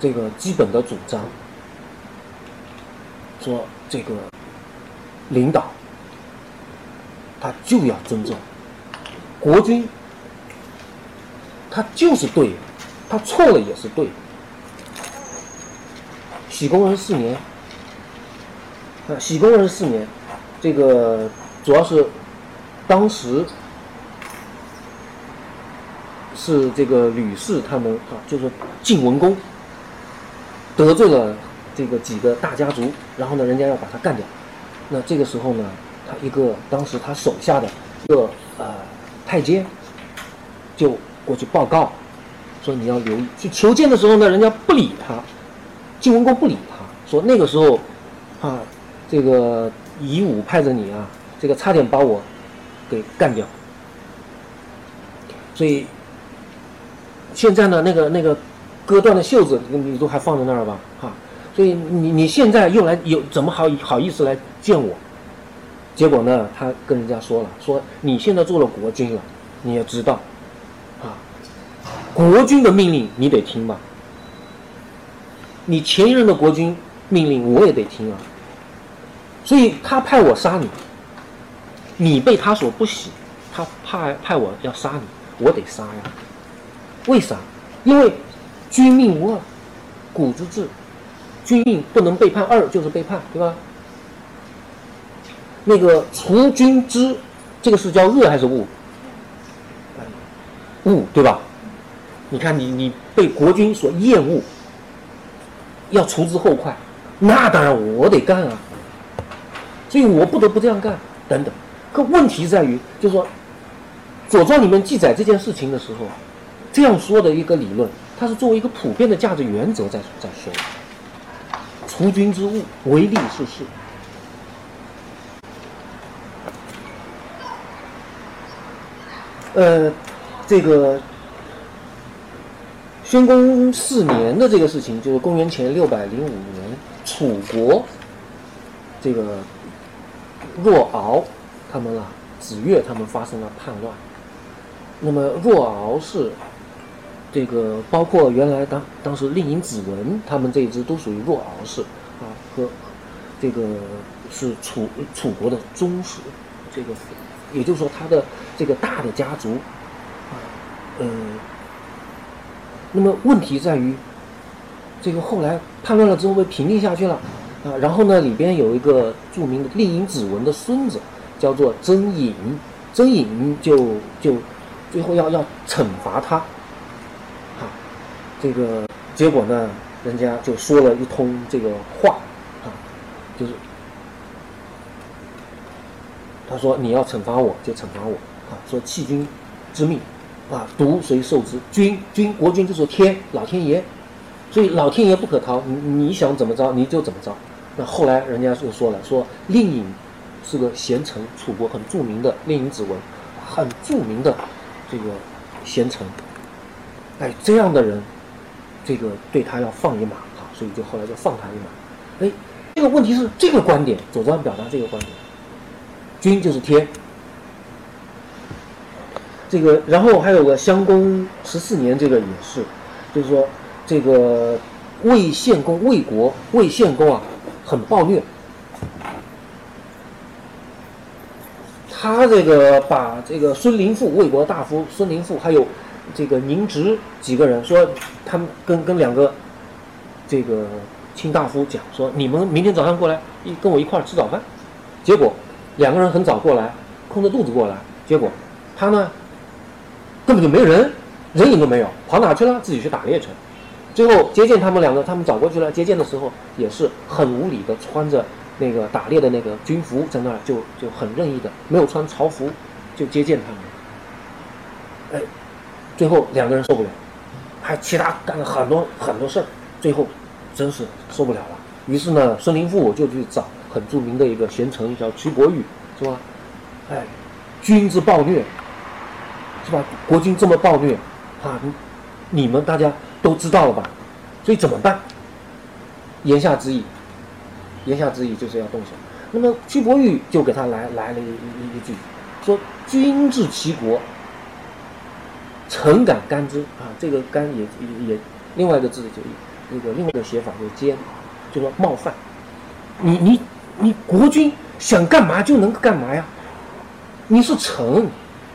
这个基本的主张，说这个领导他就要尊重国君，他就是对，他错了也是对。喜公元四年，啊，喜公元四年，这个主要是当时是这个吕氏他们啊，就是晋文公。得罪了这个几个大家族，然后呢，人家要把他干掉。那这个时候呢，他一个当时他手下的一个呃太监就过去报告，说你要留意。去求见的时候呢，人家不理他，晋文公不理他，说那个时候啊，这个夷吾派着你啊，这个差点把我给干掉。所以现在呢，那个那个。割断的袖子，你都还放在那儿吧，哈，所以你你现在又来有怎么好好意思来见我？结果呢，他跟人家说了，说你现在做了国君了，你也知道，国君的命令你得听吧？你前一任的国君命令我也得听啊，所以他派我杀你，你被他所不喜，他派派我要杀你，我得杀呀，为啥？因为。君命无二，古之治，君命不能背叛，二就是背叛，对吧？那个除君之，这个是叫恶还是恶？恶，对吧？你看你你被国君所厌恶，要除之后快，那当然我得干啊，所以我不得不这样干，等等。可问题在于，就是说，《左传》里面记载这件事情的时候，这样说的一个理论。它是作为一个普遍的价值原则在在说，除君之物，唯利是事。呃，这个宣公四年的这个事情，就是公元前六百零五年，楚国这个若敖他们啊，子越他们发生了叛乱。那么若敖是。这个包括原来当当时令尹子文他们这一支都属于若敖氏啊，和这个是楚楚国的宗室，这个也就是说他的这个大的家族啊，嗯，那么问题在于，这个后来叛乱了之后被平定下去了啊，然后呢里边有一个著名的丽影子文的孙子叫做曾尹，曾尹就就最后要要惩罚他。啊这个结果呢，人家就说了一通这个话，啊，就是他说你要惩罚我就惩罚我，啊，说弃君之命，啊，独谁受之？君君国君就是天老天爷，所以老天爷不可逃，你你想怎么着你就怎么着。那后来人家就说了，说令尹是个贤臣，楚国很著名的令尹子文，很著名的这个贤臣，哎，这样的人。这个对他要放一马，好，所以就后来就放他一马。哎，这个问题是这个观点，左传表达这个观点，君就是天。这个，然后还有个襄公十四年，这个也是，就是说这个魏献公、魏国、魏献公啊，很暴虐。他这个把这个孙林父、魏国大夫孙林父还有。这个宁直几个人说，他们跟跟两个这个卿大夫讲说，你们明天早上过来一跟我一块儿吃早饭。结果两个人很早过来，空着肚子过来。结果他呢根本就没人，人影都没有，跑哪去了？自己去打猎去了。最后接见他们两个，他们找过去了。接见的时候也是很无理的，穿着那个打猎的那个军服在那儿，就就很任意的，没有穿朝服，就接见他们。哎，最后两个人受不了，还其他干了很多很多事儿，最后真是受不了了。于是呢，孙林赋就去找很著名的一个贤臣叫徐伯玉，是吧？哎，君之暴虐，是吧？国君这么暴虐，啊，你们大家都知道了吧？所以怎么办？言下之意，言下之意就是要动手。那么屈伯玉就给他来来了一一一句，说：“君治其国，臣敢干之啊。”这个“干”也也也另外一个字就那个另外一个写法就是“奸”，就说冒犯。你你你国君想干嘛就能干嘛呀？你是臣，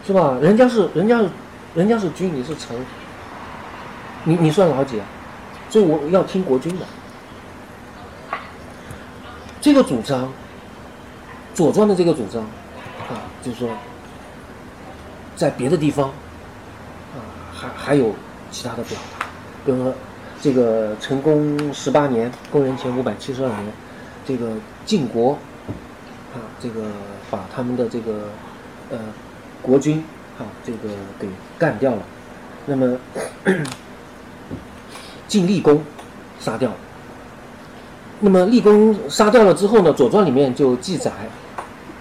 是吧？人家是人家是人家是君，你是臣，你你算老几啊？所以我要听国君的。这个主张，《左传》的这个主张，啊，就是说，在别的地方，啊，还还有其他的表达，比如说，这个成功十八年，公元前五百七十二年，这个晋国，啊，这个把他们的这个呃国君，啊，这个给干掉了，那么晋厉公杀掉了。那么立功杀掉了之后呢，《左传》里面就记载，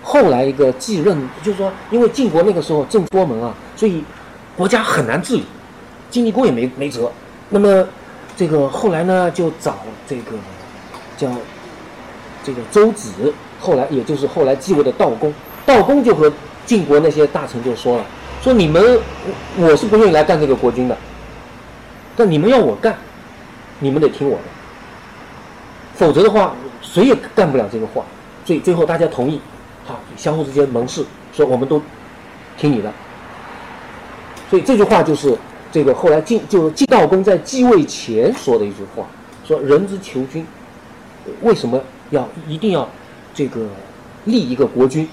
后来一个继任，就是说，因为晋国那个时候正多门啊，所以国家很难治理，晋厉公也没没辙。那么这个后来呢，就找这个叫这个周子，后来也就是后来继位的道公，道公就和晋国那些大臣就说了，说你们我是不愿意来干这个国君的，但你们要我干，你们得听我的。否则的话，谁也干不了这个活，所以最后大家同意，好，相互之间盟誓，说我们都听你的。所以这句话就是这个后来晋就晋悼公在继位前说的一句话，说人之求君，为什么要一定要这个立一个国君？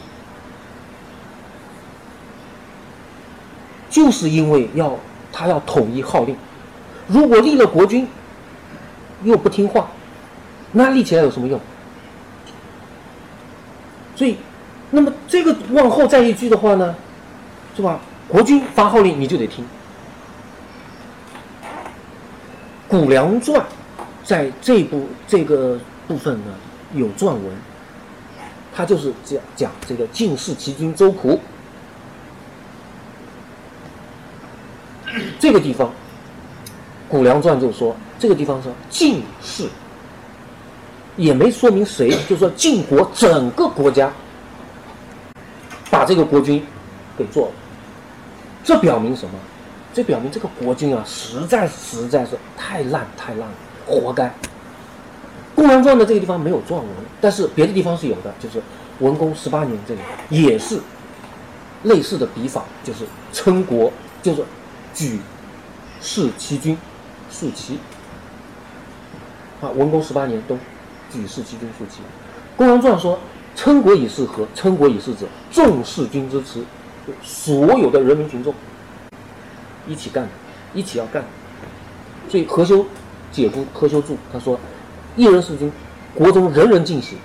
就是因为要他要统一号令，如果立了国君又不听话。那立起来有什么用？所以，那么这个往后再一句的话呢，是吧？国君发号令，你就得听。《谷梁传》在这部这个部分呢有撰文，他就是讲讲这个晋士齐君周仆这个地方，《谷梁传》就说这个地方说晋士。也没说明谁，就说晋国整个国家把这个国君给做了，这表明什么？这表明这个国君啊，实在实在是太烂太烂了，活该。《公羊传》的这个地方没有撰文，但是别的地方是有的，就是文公十八年这里也是类似的笔法，就是称国，就是举世其君，弑其。啊，文公十八年冬。举世其君庶其。公羊传说：“称国以事何？称国以事者，众事君之辞。”所有的人民群众一起干，一起要干。所以何修解读何修注他说：“一人事君，国中人人尽喜，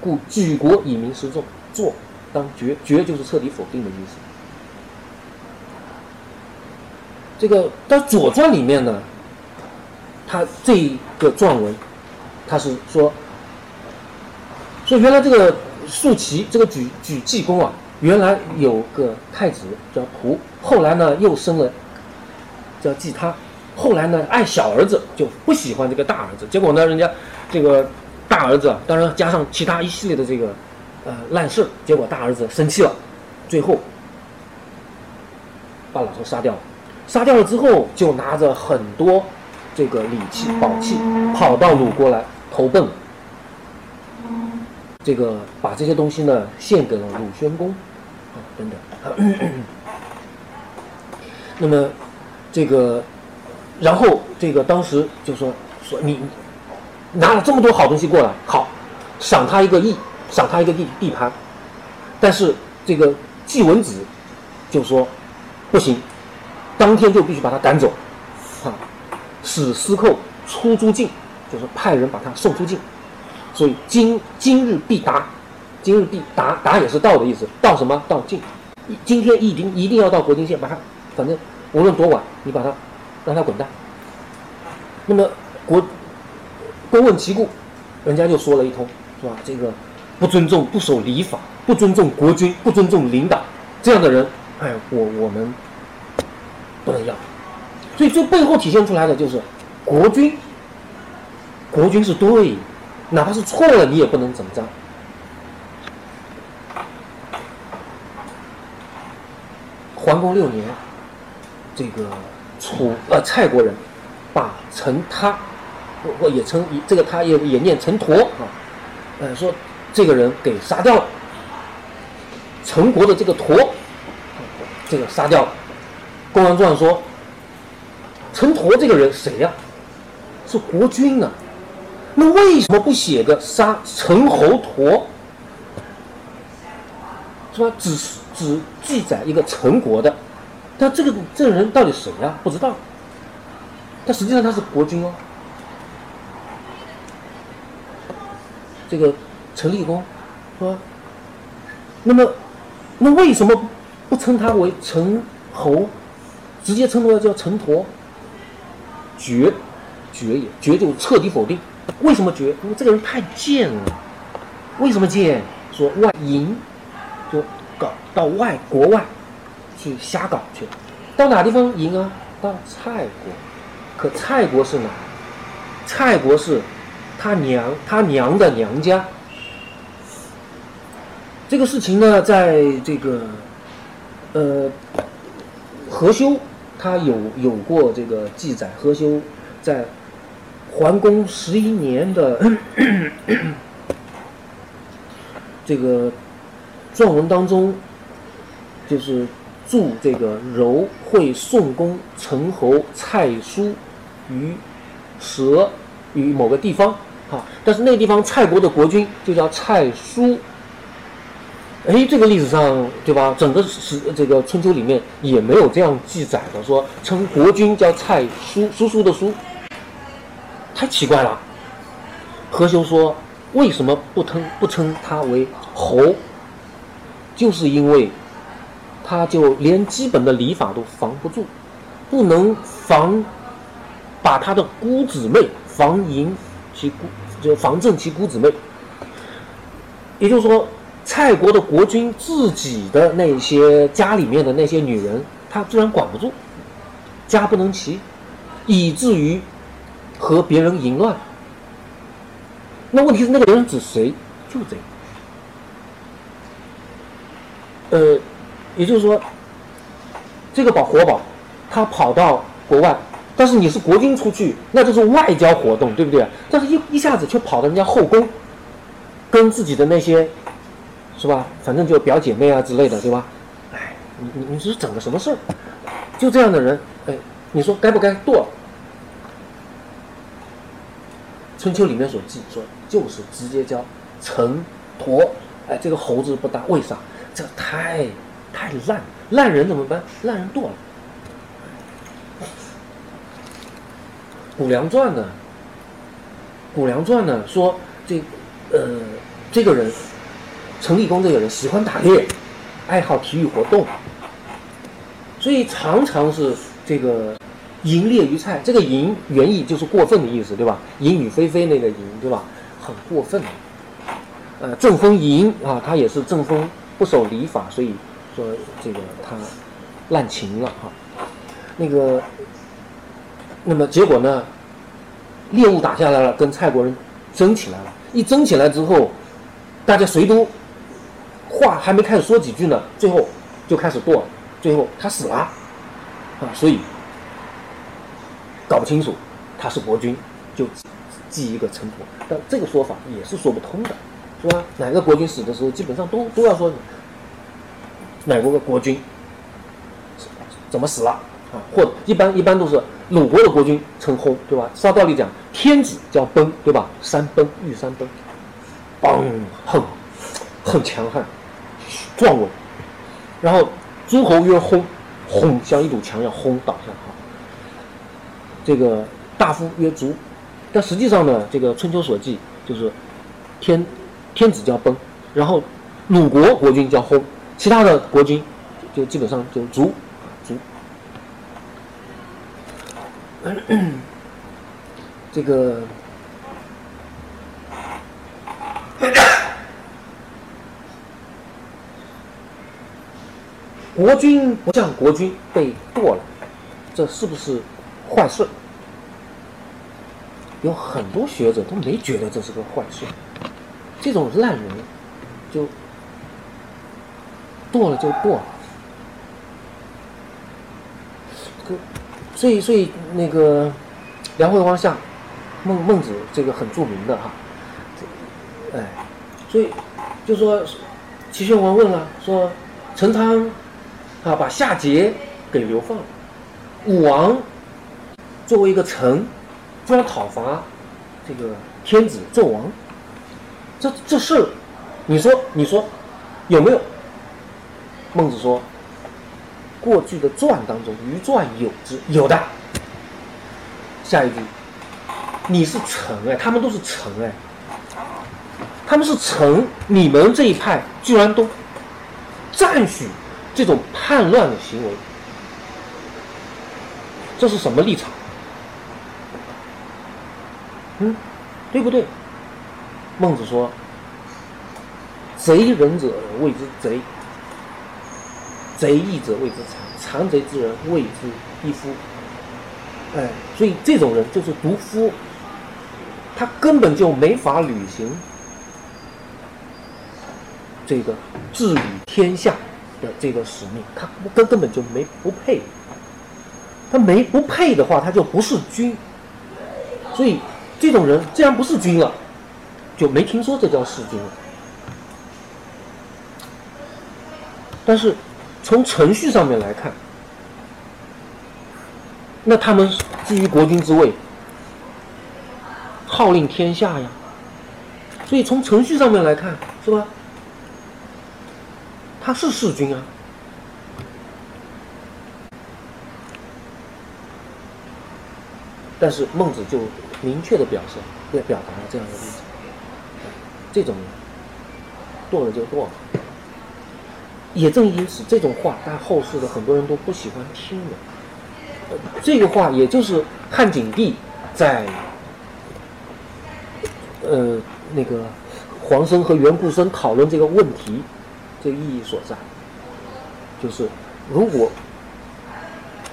故举国以民示众。做当绝，绝就是彻底否定的意思。”这个在《左传》里面呢，他这个传文，他是说。说原来这个素齐这个举举济公啊，原来有个太子叫仆，后来呢又生了叫季他，后来呢爱小儿子就不喜欢这个大儿子，结果呢人家这个大儿子当然加上其他一系列的这个呃烂事，结果大儿子生气了，最后把老头杀掉了，杀掉了之后就拿着很多这个礼器宝器跑到鲁国来投奔。这个把这些东西呢献给了鲁宣公，啊等等。那么这个，然后这个当时就说说你拿了这么多好东西过来，好赏他一个邑，赏他一个地地盘。但是这个季文子就说不行，当天就必须把他赶走，啊，使司寇出诸境，就是派人把他送出境。所以今今日必达，今日必达达也是到的意思，到什么？到境。今天一定一定要到国境线，把他，反正无论多晚，你把他让他滚蛋。那么国公问其故，人家就说了一通，是吧？这个不尊重、不守礼法、不尊重国君、不尊重领导，这样的人，哎，我我们不能要。所以这背后体现出来的就是国君，国君是对，哪怕是错了，你也不能怎么着。桓公六年，这个楚呃蔡国人把陈他，或或也称这个他也也念陈陀啊，呃说这个人给杀掉了，陈国的这个陀，这个杀掉了。公羊传说，陈陀这个人谁呀？是国君呢？那为什么不写个杀陈侯陀？是吧？只只记载一个陈国的，但这个这个人到底谁呀？不知道。但实际上他是国君哦。这个陈立功说，那么那为什么不称他为陈侯，直接称他叫陈陀？绝，绝也，绝就彻底否定。为什么绝？因为这个人太贱了。为什么贱？说外淫。就搞到外国外去瞎搞去，到哪地方赢啊？到蔡国，可蔡国是哪？蔡国是他娘他娘的娘家。这个事情呢，在这个呃何修他有有过这个记载。何修在桓公十一年的 这个。撰文当中，就是祝这个柔会宋公陈侯蔡叔于蛇于某个地方，哈，但是那地方蔡国的国君就叫蔡叔。哎，这个历史上对吧？整个史这个春秋里面也没有这样记载的，说称国君叫蔡叔，叔叔的叔，太奇怪了。何修说，为什么不称不称他为侯？就是因为，他就连基本的礼法都防不住，不能防，把他的姑姊妹防淫其姑，就防正其姑姊妹。也就是说，蔡国的国君自己的那些家里面的那些女人，他居然管不住，家不能齐，以至于和别人淫乱。那问题是那个人指谁？就这个。呃，也就是说，这个宝活宝，他跑到国外，但是你是国君出去，那就是外交活动，对不对？但是一一下子却跑到人家后宫，跟自己的那些，是吧？反正就表姐妹啊之类的，对吧？哎，你你你是整个什么事儿？就这样的人，哎，你说该不该剁？春秋里面所记说，就是直接叫陈陀，哎，这个猴子不大，为啥？这太太烂，烂人怎么办？烂人剁了。《谷梁传》呢，《谷梁传》呢说这呃这个人陈立功这个人喜欢打猎，爱好体育活动，所以常常是这个淫猎于菜。这个淫原意就是过分的意思，对吧？淫雨霏霏那个淫，对吧？很过分。呃，正风淫啊，他也是正风。不守礼法，所以说这个他滥情了哈。那个，那么结果呢？猎物打下来了，跟蔡国人争起来了。一争起来之后，大家谁都话还没开始说几句呢，最后就开始剁。最后他死了啊，所以搞不清楚他是国君，就记一个陈陀。但这个说法也是说不通的。是吧？哪个国君死的时候，基本上都都要说哪国的国君怎么死了啊？或一般一般都是鲁国的国君称薨，对吧？照道理讲，天子叫崩，对吧？山崩，玉山崩，崩，很很强悍，壮伟。然后诸侯曰轰，轰像一堵墙一样轰倒下。哈，这个大夫曰卒，但实际上呢，这个春秋所记就是天。天子叫崩，然后鲁国国君叫轰，其他的国君就基本上就足足。这个国君不像国君被剁了，这是不是坏事？有很多学者都没觉得这是个坏事。这种烂人就剁了就剁了。所以，所以那个梁惠王下孟孟子这个很著名的哈，哎，所以就说齐宣王问了，说陈汤啊把夏桀给流放了，武王作为一个臣，就要讨伐这个天子纣王，这这事你说你说有没有？孟子说。过去的传当中，余传有之，有的。下一句，你是臣哎，他们都是臣哎，他们是臣，你们这一派居然都赞许这种叛乱的行为，这是什么立场？嗯，对不对？孟子说：“贼人者谓之贼。”贼义者谓之残，残贼之人谓之一夫。哎，所以这种人就是毒夫，他根本就没法履行这个治理天下的这个使命，他根根本就没不配。他没不配的话，他就不是君。所以这种人既然不是君了，就没听说这叫弑君了。但是。从程序上面来看，那他们基于国君之位，号令天下呀。所以从程序上面来看，是吧？他是弑君啊。但是孟子就明确的表示，表表达了这样的例子，这种剁了就剁了。也正因此，这种话，但后世的很多人都不喜欢听的。这个话，也就是汉景帝在呃那个黄生和袁固生讨论这个问题，这意义所在，就是如果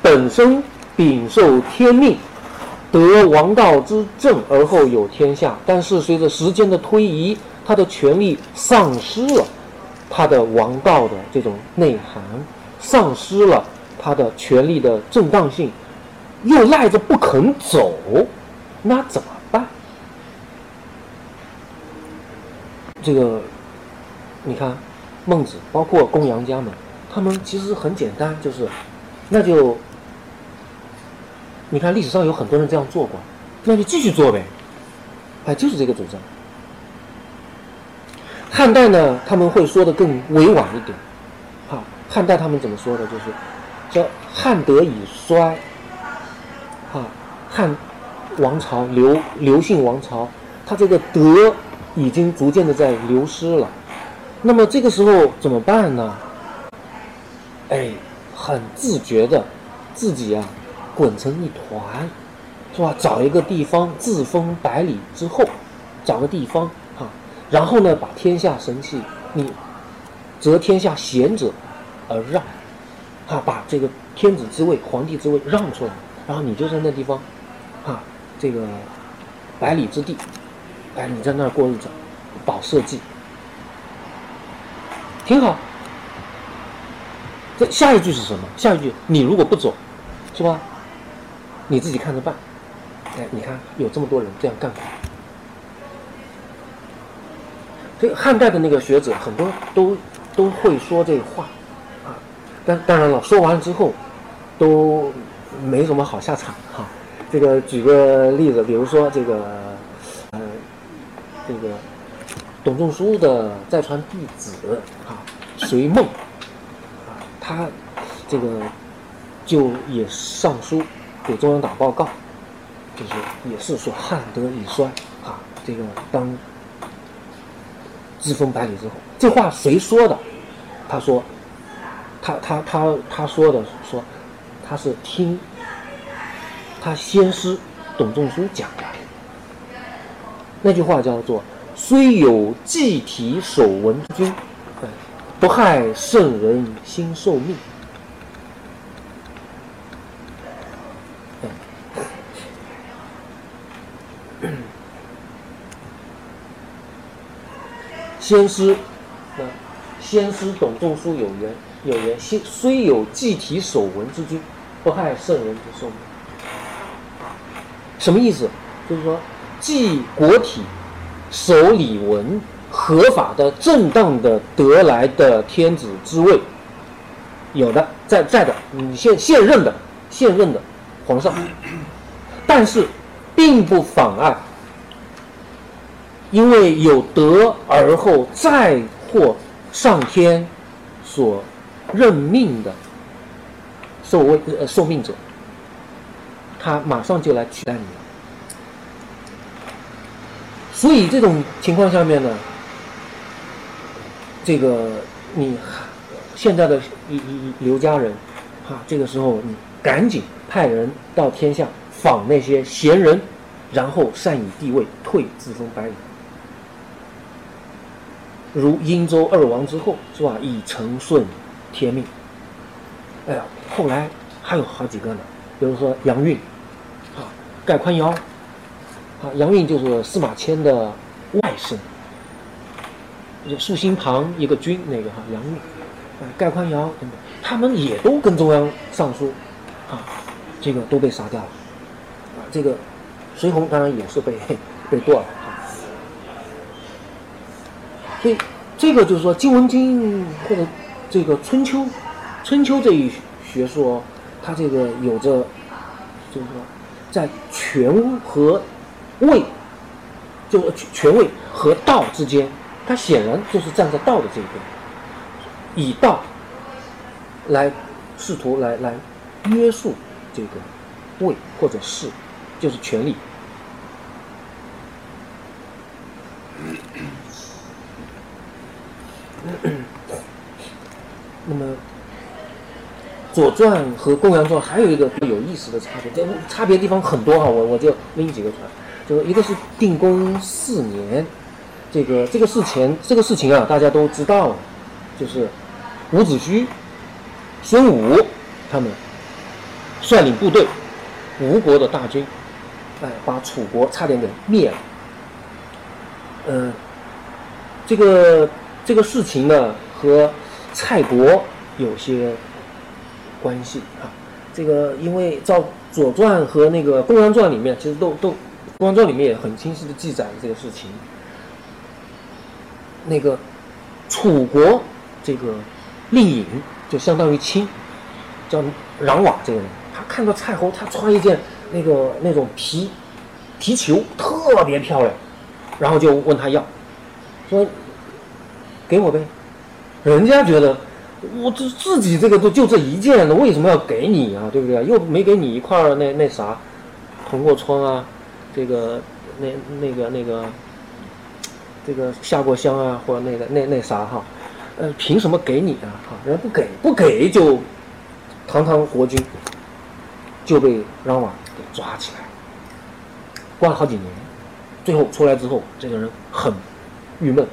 本身禀受天命，得王道之正而后有天下，但是随着时间的推移，他的权力丧失了。他的王道的这种内涵丧失了，他的权力的正当性又赖着不肯走，那怎么办？这个你看，孟子包括公羊家们，他们其实很简单，就是那就你看历史上有很多人这样做过，那就继续做呗，哎，就是这个主张。汉代呢，他们会说的更委婉一点，哈，汉代他们怎么说的？就是说汉德已衰，哈，汉王朝刘刘姓王朝，他这个德已经逐渐的在流失了。那么这个时候怎么办呢？哎，很自觉的，自己啊，滚成一团，是吧？找一个地方自封百里之后，找个地方啊。然后呢，把天下神器，你择天下贤者而让，啊，把这个天子之位、皇帝之位让出来，然后你就在那地方，啊，这个百里之地，哎，你在那儿过日子，保社稷，挺好。这下一句是什么？下一句，你如果不走，是吧？你自己看着办。哎，你看有这么多人这样干过。这汉代的那个学者很多都都会说这话，啊，但当然了，说完了之后，都没什么好下场哈。这个举个例子，比如说这个，呃，这个董仲舒的再传弟子啊，隋梦，啊，他这个就也上书给中央党报告，就是也是说汉德已衰啊，这个当。知封百里之后，这话谁说的？他说：“他他他他说的说，他是听他先师董仲舒讲的。那句话叫做“虽有祭体守文之君，不害圣人心受命。”先师，那先师董仲舒有言有言：“虽虽有祭体守文之君，不害圣人之受命。”什么意思？就是说，祭国体、守礼文，合法的、正当的得来的天子之位，有的在在的，你现现任的现任的皇上，但是并不妨碍。因为有德而后再获上天所任命的受位呃受命者，他马上就来取代你了。所以这种情况下面呢，这个你现在的一一刘家人，哈，这个时候你赶紧派人到天下访那些贤人，然后善以地位，退自封白羽。如殷周二王之后，是吧？以承顺天命。哎呀，后来还有好几个呢，比如说杨运，啊，盖宽尧，啊，杨运就是司马迁的外甥，竖心旁一个君那个哈，杨运，啊，盖宽尧等等，他们也都跟中央上书，啊，这个都被杀掉了，啊，这个随洪当然也是被被剁了。所以，这个就是说，《金文经》或者这个《春秋》，《春秋》这一学说，它这个有着，就是说，在权和位，就权位和道之间，他显然就是站在道的这一边，以道来试图来来约束这个位或者势，就是权力。那么，《左传》和《公羊传》还有一个有意思的差别，这差别地方很多哈，我我就拎几个出来。就一个是定公四年，这个这个事情这个事情啊，大家都知道，就是伍子胥、孙武他们率领部队，吴国的大军，哎，把楚国差点给灭了。嗯，这个。这个事情呢，和蔡国有些关系啊。这个因为照《左传》和那个《公羊传》里面，其实都都《公羊传》里面也很清晰的记载了这个事情。那个楚国这个令尹就相当于卿，叫攘瓦这个人，他看到蔡侯他穿一件那个那种皮皮裘特别漂亮，然后就问他要，说。给我呗，人家觉得我这自己这个都就这一件了，为什么要给你啊？对不对？又没给你一块儿那那啥，铜过窗啊，这个那那个那个这个下过乡啊，或者那个那那啥哈，呃，凭什么给你啊？哈，人家不给，不给就堂堂国君就被让瓦给抓起来，关了好几年，最后出来之后，这个人很郁闷。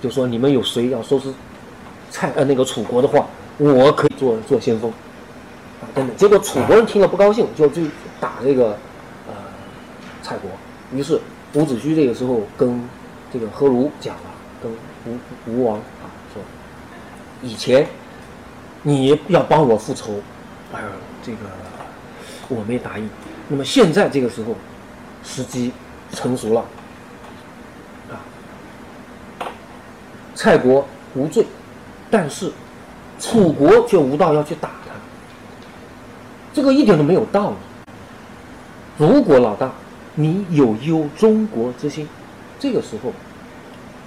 就说你们有谁要收拾蔡呃那个楚国的话，我可以做做先锋啊等等。结果楚国人听了不高兴，就去打这个呃蔡国。于是伍子胥这个时候跟这个何如讲了，跟吴吴王啊说，以前你要帮我复仇，哎这个我没答应。那么现在这个时候时机成熟了。啊蔡国无罪，但是楚国却无道要去打他，这个一点都没有道理。如果老大你有忧中国之心，这个时候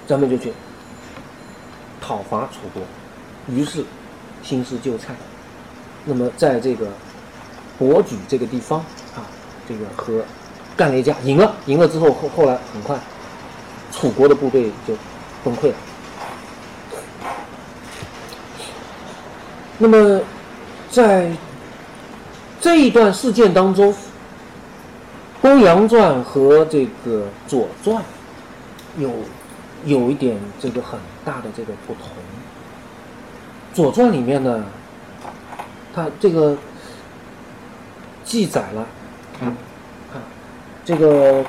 咱们就去讨伐楚国。于是兴师救蔡。那么在这个博举这个地方啊，这个和干了一架，赢了，赢了之后后后来很快楚国的部队就崩溃了。那么在这一段事件当中，《公羊传》和这个《左传》有有一点这个很大的这个不同。《左传》里面呢，它这个记载了，啊，这个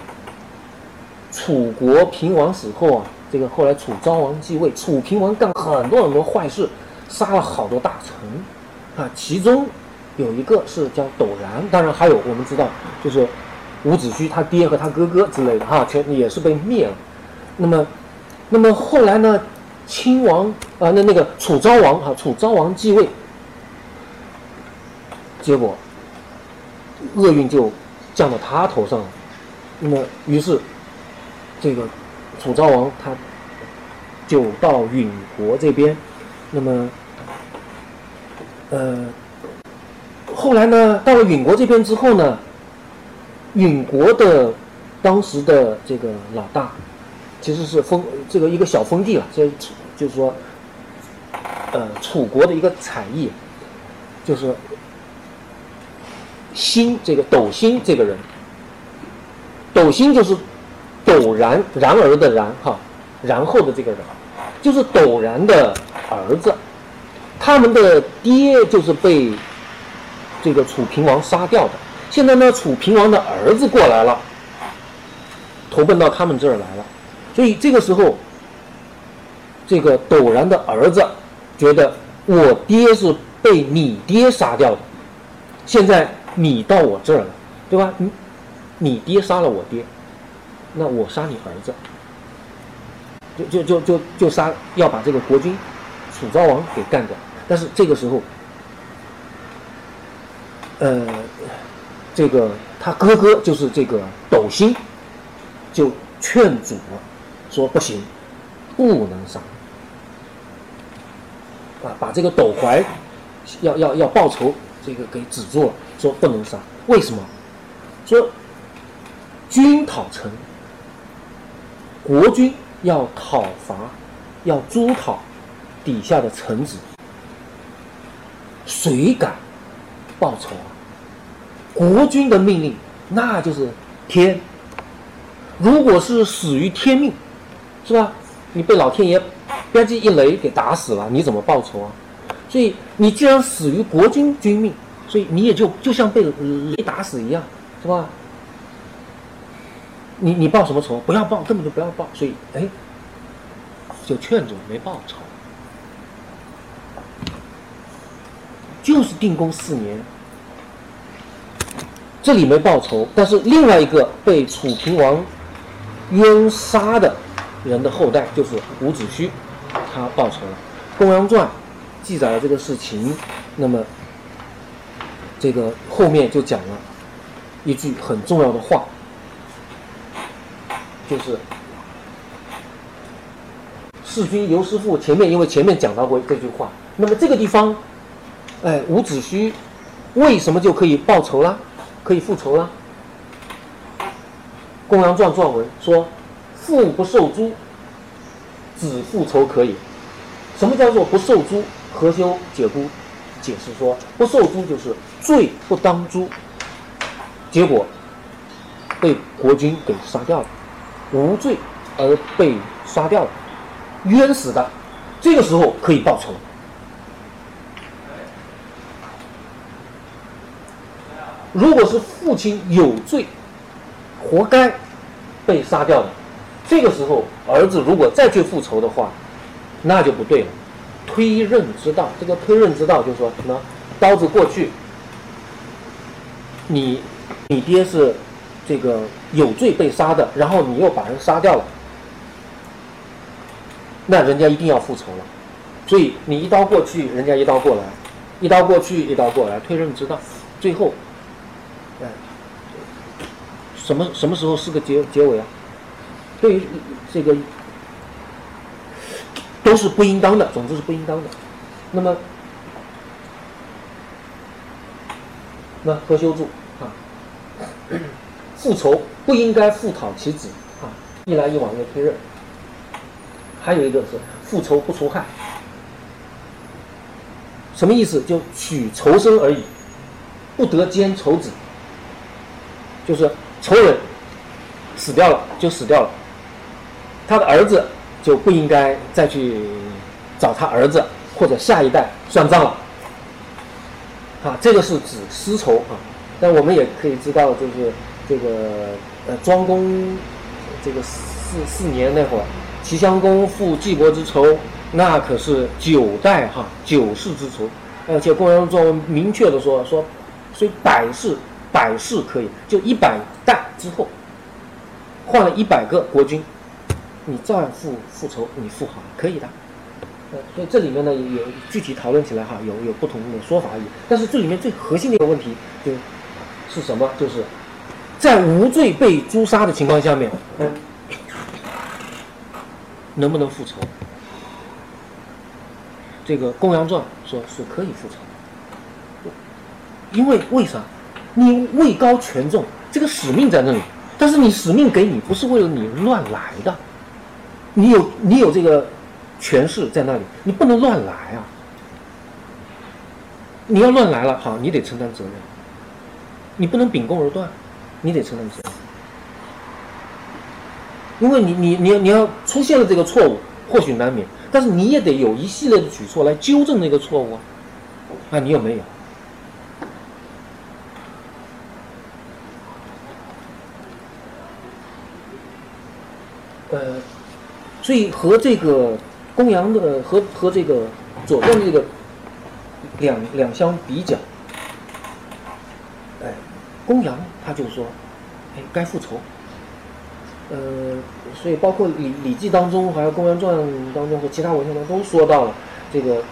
楚国平王死后啊，这个后来楚昭王继位，楚平王干很多很多坏事，杀了好多大臣，啊，其中有一个是叫陡然，当然还有我们知道，就是伍子胥他爹和他哥哥之类的哈，全也是被灭了。那么，那么后来呢？亲王啊，那那个楚昭王啊，楚昭王继位，结果厄运就降到他头上了。那么，于是这个楚昭王他就到允国这边。那么，呃，后来呢，到了允国这边之后呢，允国的当时的这个老大。其实是封这个一个小封地了，这就是说，呃，楚国的一个产业，就是辛这个斗辛这个人，斗辛就是陡然然而的然哈，然后的这个人，就是陡然的儿子，他们的爹就是被这个楚平王杀掉的，现在呢，楚平王的儿子过来了，投奔到他们这儿来了。所以这个时候，这个陡然的儿子觉得我爹是被你爹杀掉的，现在你到我这儿了，对吧？你你爹杀了我爹，那我杀你儿子，就就就就就杀，要把这个国君楚昭王给干掉。但是这个时候，呃，这个他哥哥就是这个斗星，就劝阻了。说不行，不能杀啊！把这个斗怀要要要报仇，这个给止住了。说不能杀，为什么？说君讨臣，国君要讨伐，要诛讨底下的臣子，谁敢报仇啊？国君的命令那就是天，如果是死于天命。是吧？你被老天爷吧唧一雷给打死了，你怎么报仇啊？所以你既然死于国君君命，所以你也就就像被雷打死一样，是吧？你你报什么仇？不要报，根本就不要报。所以哎，就劝阻没报仇，就是定公四年，这里没报仇，但是另外一个被楚平王冤杀的。人的后代就是伍子胥，他报仇了。《公羊传》记载了这个事情，那么这个后面就讲了一句很重要的话，就是“弑君由师父”。前面因为前面讲到过这句话，那么这个地方，哎，伍子胥为什么就可以报仇了，可以复仇了？《公羊传》撰文说。父不受诛，子复仇可以。什么叫做不受诛？何修解孤解释说，不受诛就是罪不当诛，结果被国君给杀掉了，无罪而被杀掉了，冤死的，这个时候可以报仇。如果是父亲有罪，活该被杀掉的。这个时候，儿子如果再去复仇的话，那就不对了。推刃之道，这个推刃之道就是说什么？刀子过去，你你爹是这个有罪被杀的，然后你又把人杀掉了，那人家一定要复仇了。所以你一刀过去，人家一刀过来，一刀过去，一刀过来，推刃之道，最后，哎，什么什么时候是个结结尾啊？对于这个都是不应当的，总之是不应当的。那么，那何修柱啊，复仇不应该复讨其子啊，一来一往的推认。还有一个是复仇不除害，什么意思？就取仇生而已，不得兼仇子。就是仇人死掉了就死掉了，他的儿子就不应该再去找他儿子或者下一代算账了。啊，这个是指私仇啊。但我们也可以知道，就是这个呃庄公这个四四年那会儿，齐襄公复季国之仇，那可是九代哈九世之仇，而且公羊传明确的说说，虽百世。百世可以，就一百代之后，换了一百个国君，你照样复复仇，你复好可以的。呃，所以这里面呢有具体讨论起来哈，有有不同的说法而已。但是这里面最核心的一个问题就是什么？就是在无罪被诛杀的情况下面，嗯，能不能复仇？这个《公羊传》说是可以复仇，因为为啥？你位高权重，这个使命在那里，但是你使命给你不是为了你乱来的，你有你有这个权势在那里，你不能乱来啊！你要乱来了，好，你得承担责任，你不能秉公而断，你得承担责任，因为你你你你要出现了这个错误，或许难免，但是你也得有一系列的举措来纠正那个错误啊！啊，你有没有？呃，所以和这个公羊的和和这个左传的这个两两相比较，哎，公羊他就说，哎，该复仇。呃，所以包括《礼礼记》当中，还有《公羊传》当中和其他文献当中都说到了这个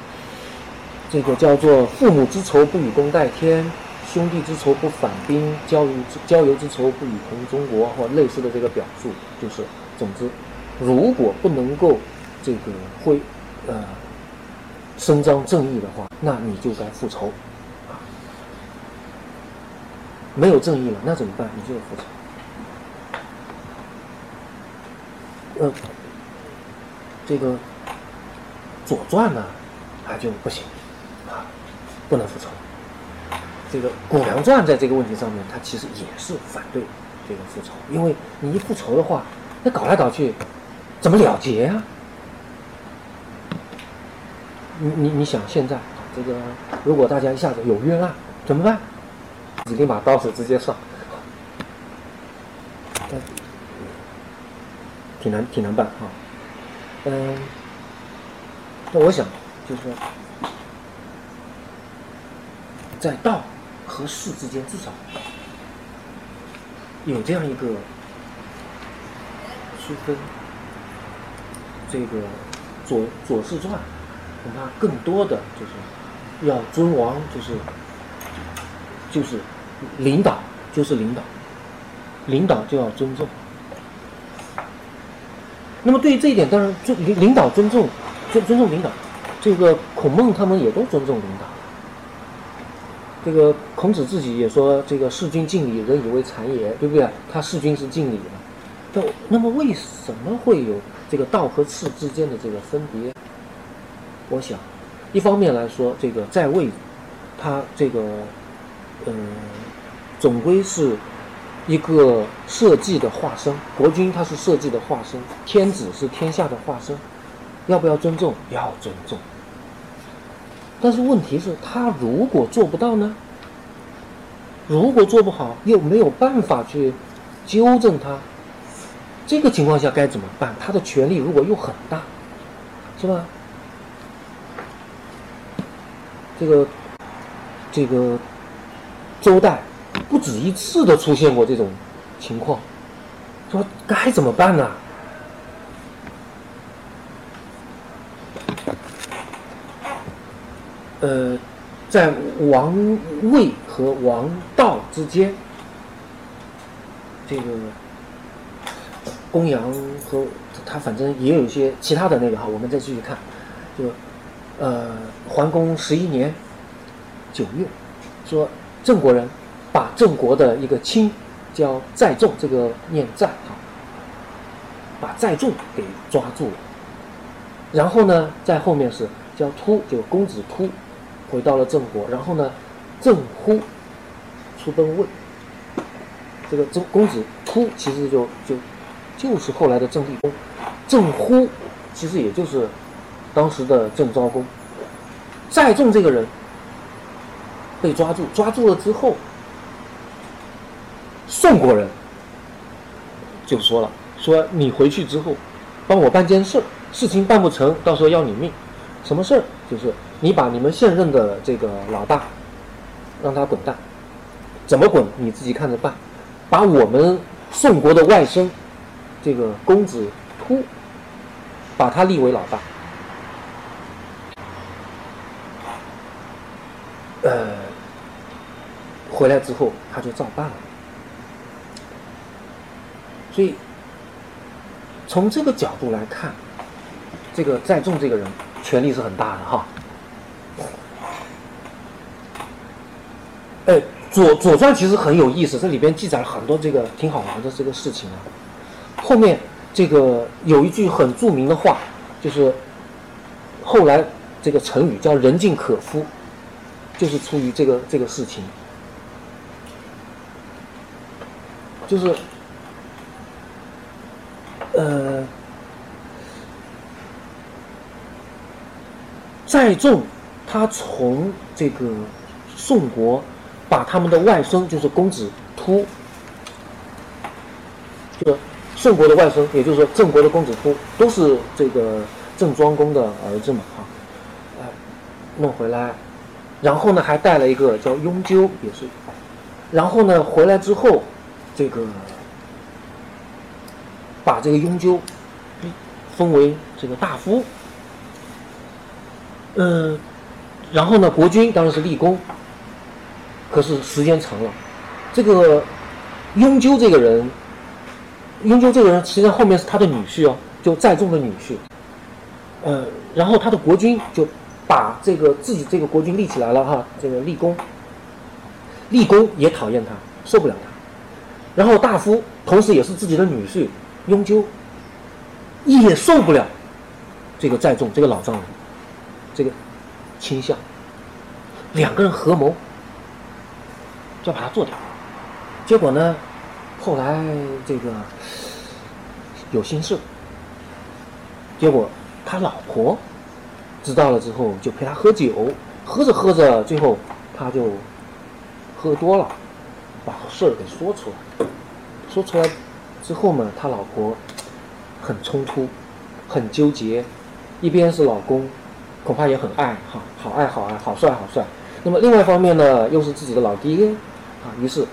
这个叫做“父母之仇不与公代天，兄弟之仇不反兵，交游之交游之仇不与同中国”或类似的这个表述，就是。总之，如果不能够这个会呃伸张正义的话，那你就该复仇啊！没有正义了，那怎么办？你就要复仇。呃，这个《左传》呢，它就不行啊，不能复仇。这个《古梁传》在这个问题上面，它其实也是反对这个复仇，因为你一复仇的话。那搞来搞去，怎么了结啊？你你你想现在这个，如果大家一下子有冤案，怎么办？指定把刀子直接上，挺难挺难办啊。嗯，那我想就是说，在道和事之间，至少有这样一个。区分这个《左左氏传》，恐怕更多的就是要尊王，就是就是领导，就是领导，领导就要尊重。那么对于这一点，当然尊领领导尊重尊尊重领导，这个孔孟他们也都尊重领导。这个孔子自己也说：“这个事君敬礼，人以为谗也，对不对？他事君是敬礼的。”那么为什么会有这个道和次之间的这个分别？我想，一方面来说，这个在位，他这个，嗯，总归是一个社稷的化身，国君他是社稷的化身，天子是天下的化身，要不要尊重？要尊重。但是问题是，他如果做不到呢？如果做不好，又没有办法去纠正他。这个情况下该怎么办？他的权力如果又很大，是吧？这个这个周代不止一次的出现过这种情况，说该怎么办呢？呃，在王位和王道之间，这个。公羊和他反正也有一些其他的那个哈，我们再继续看，就呃，桓公十一年九月，说郑国人把郑国的一个卿叫载仲，这个念载哈，把载仲给抓住了，然后呢，在后面是叫突，就公子突，回到了郑国，然后呢，郑忽出奔魏。这个郑公子突其实就就就是后来的郑立公，郑忽其实也就是当时的郑昭公。载重这个人被抓住，抓住了之后，宋国人就说了：“说你回去之后，帮我办件事，事情办不成，到时候要你命。什么事儿？就是你把你们现任的这个老大让他滚蛋，怎么滚你自己看着办。把我们宋国的外甥这个公子突，把他立为老大。”呃，回来之后他就照办了。所以从这个角度来看，这个载重这个人权力是很大的哈。哎，左左传其实很有意思，这里边记载了很多这个挺好玩的这个事情啊。后面这个有一句很著名的话，就是后来这个成语叫“人尽可夫”。就是出于这个这个事情，就是，呃，载重他从这个宋国把他们的外甥，就是公子突，这个宋国的外孙，也就是说郑国的公子突，都是这个郑庄公的儿子嘛，哈，哎，弄回来。然后呢，还带了一个叫雍纠，也是。然后呢，回来之后，这个把这个雍纠封为这个大夫。嗯，然后呢，国君当然是立功。可是时间长了，这个雍纠这个人，雍纠这个人其实后面是他的女婿哦，就载重的女婿。呃，然后他的国君就。把这个自己这个国君立起来了哈，这个立功，立功也讨厌他，受不了他。然后大夫同时也是自己的女婿雍纠，也受不了这个载重这个老丈人，这个倾向，两个人合谋，就要把他做掉。结果呢，后来这个有心事，结果他老婆。知道了之后，就陪他喝酒，喝着喝着，最后他就喝多了，把事儿给说出来。说出来之后呢，他老婆很冲突，很纠结。一边是老公，恐怕也很爱，哈，好爱好爱，好帅好帅。那么另外一方面呢，又是自己的老爹，啊，于是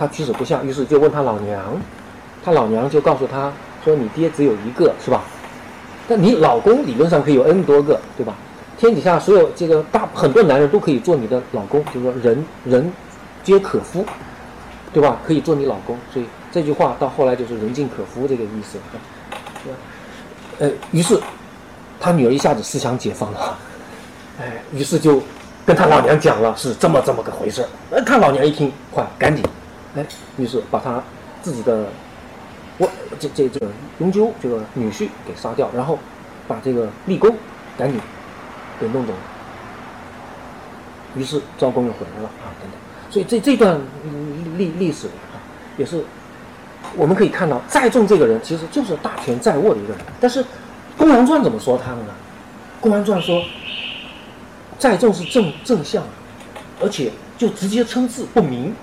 他取舍不像，于是就问他老娘，他老娘就告诉他说：“你爹只有一个，是吧？”那你老公理论上可以有 N 多个，对吧？天底下所有这个大很多男人都可以做你的老公，就是说人人皆可夫，对吧？可以做你老公，所以这句话到后来就是人尽可夫这个意思，呃，于是他女儿一下子思想解放了，哎，于是就跟他老娘讲了是这么这么个回事儿。呃，他老娘一听，快赶紧，哎，于是把他自己的。我这这这个雍纠这个女婿给杀掉，然后把这个立功赶紧给弄走了。于是赵公又回来了啊，等等。所以这这段历历史啊，也是我们可以看到，载重这个人其实就是大权在握的一个人。但是《公羊传》怎么说他的呢？《公羊传》说载重是正正相，而且就直接称字不明。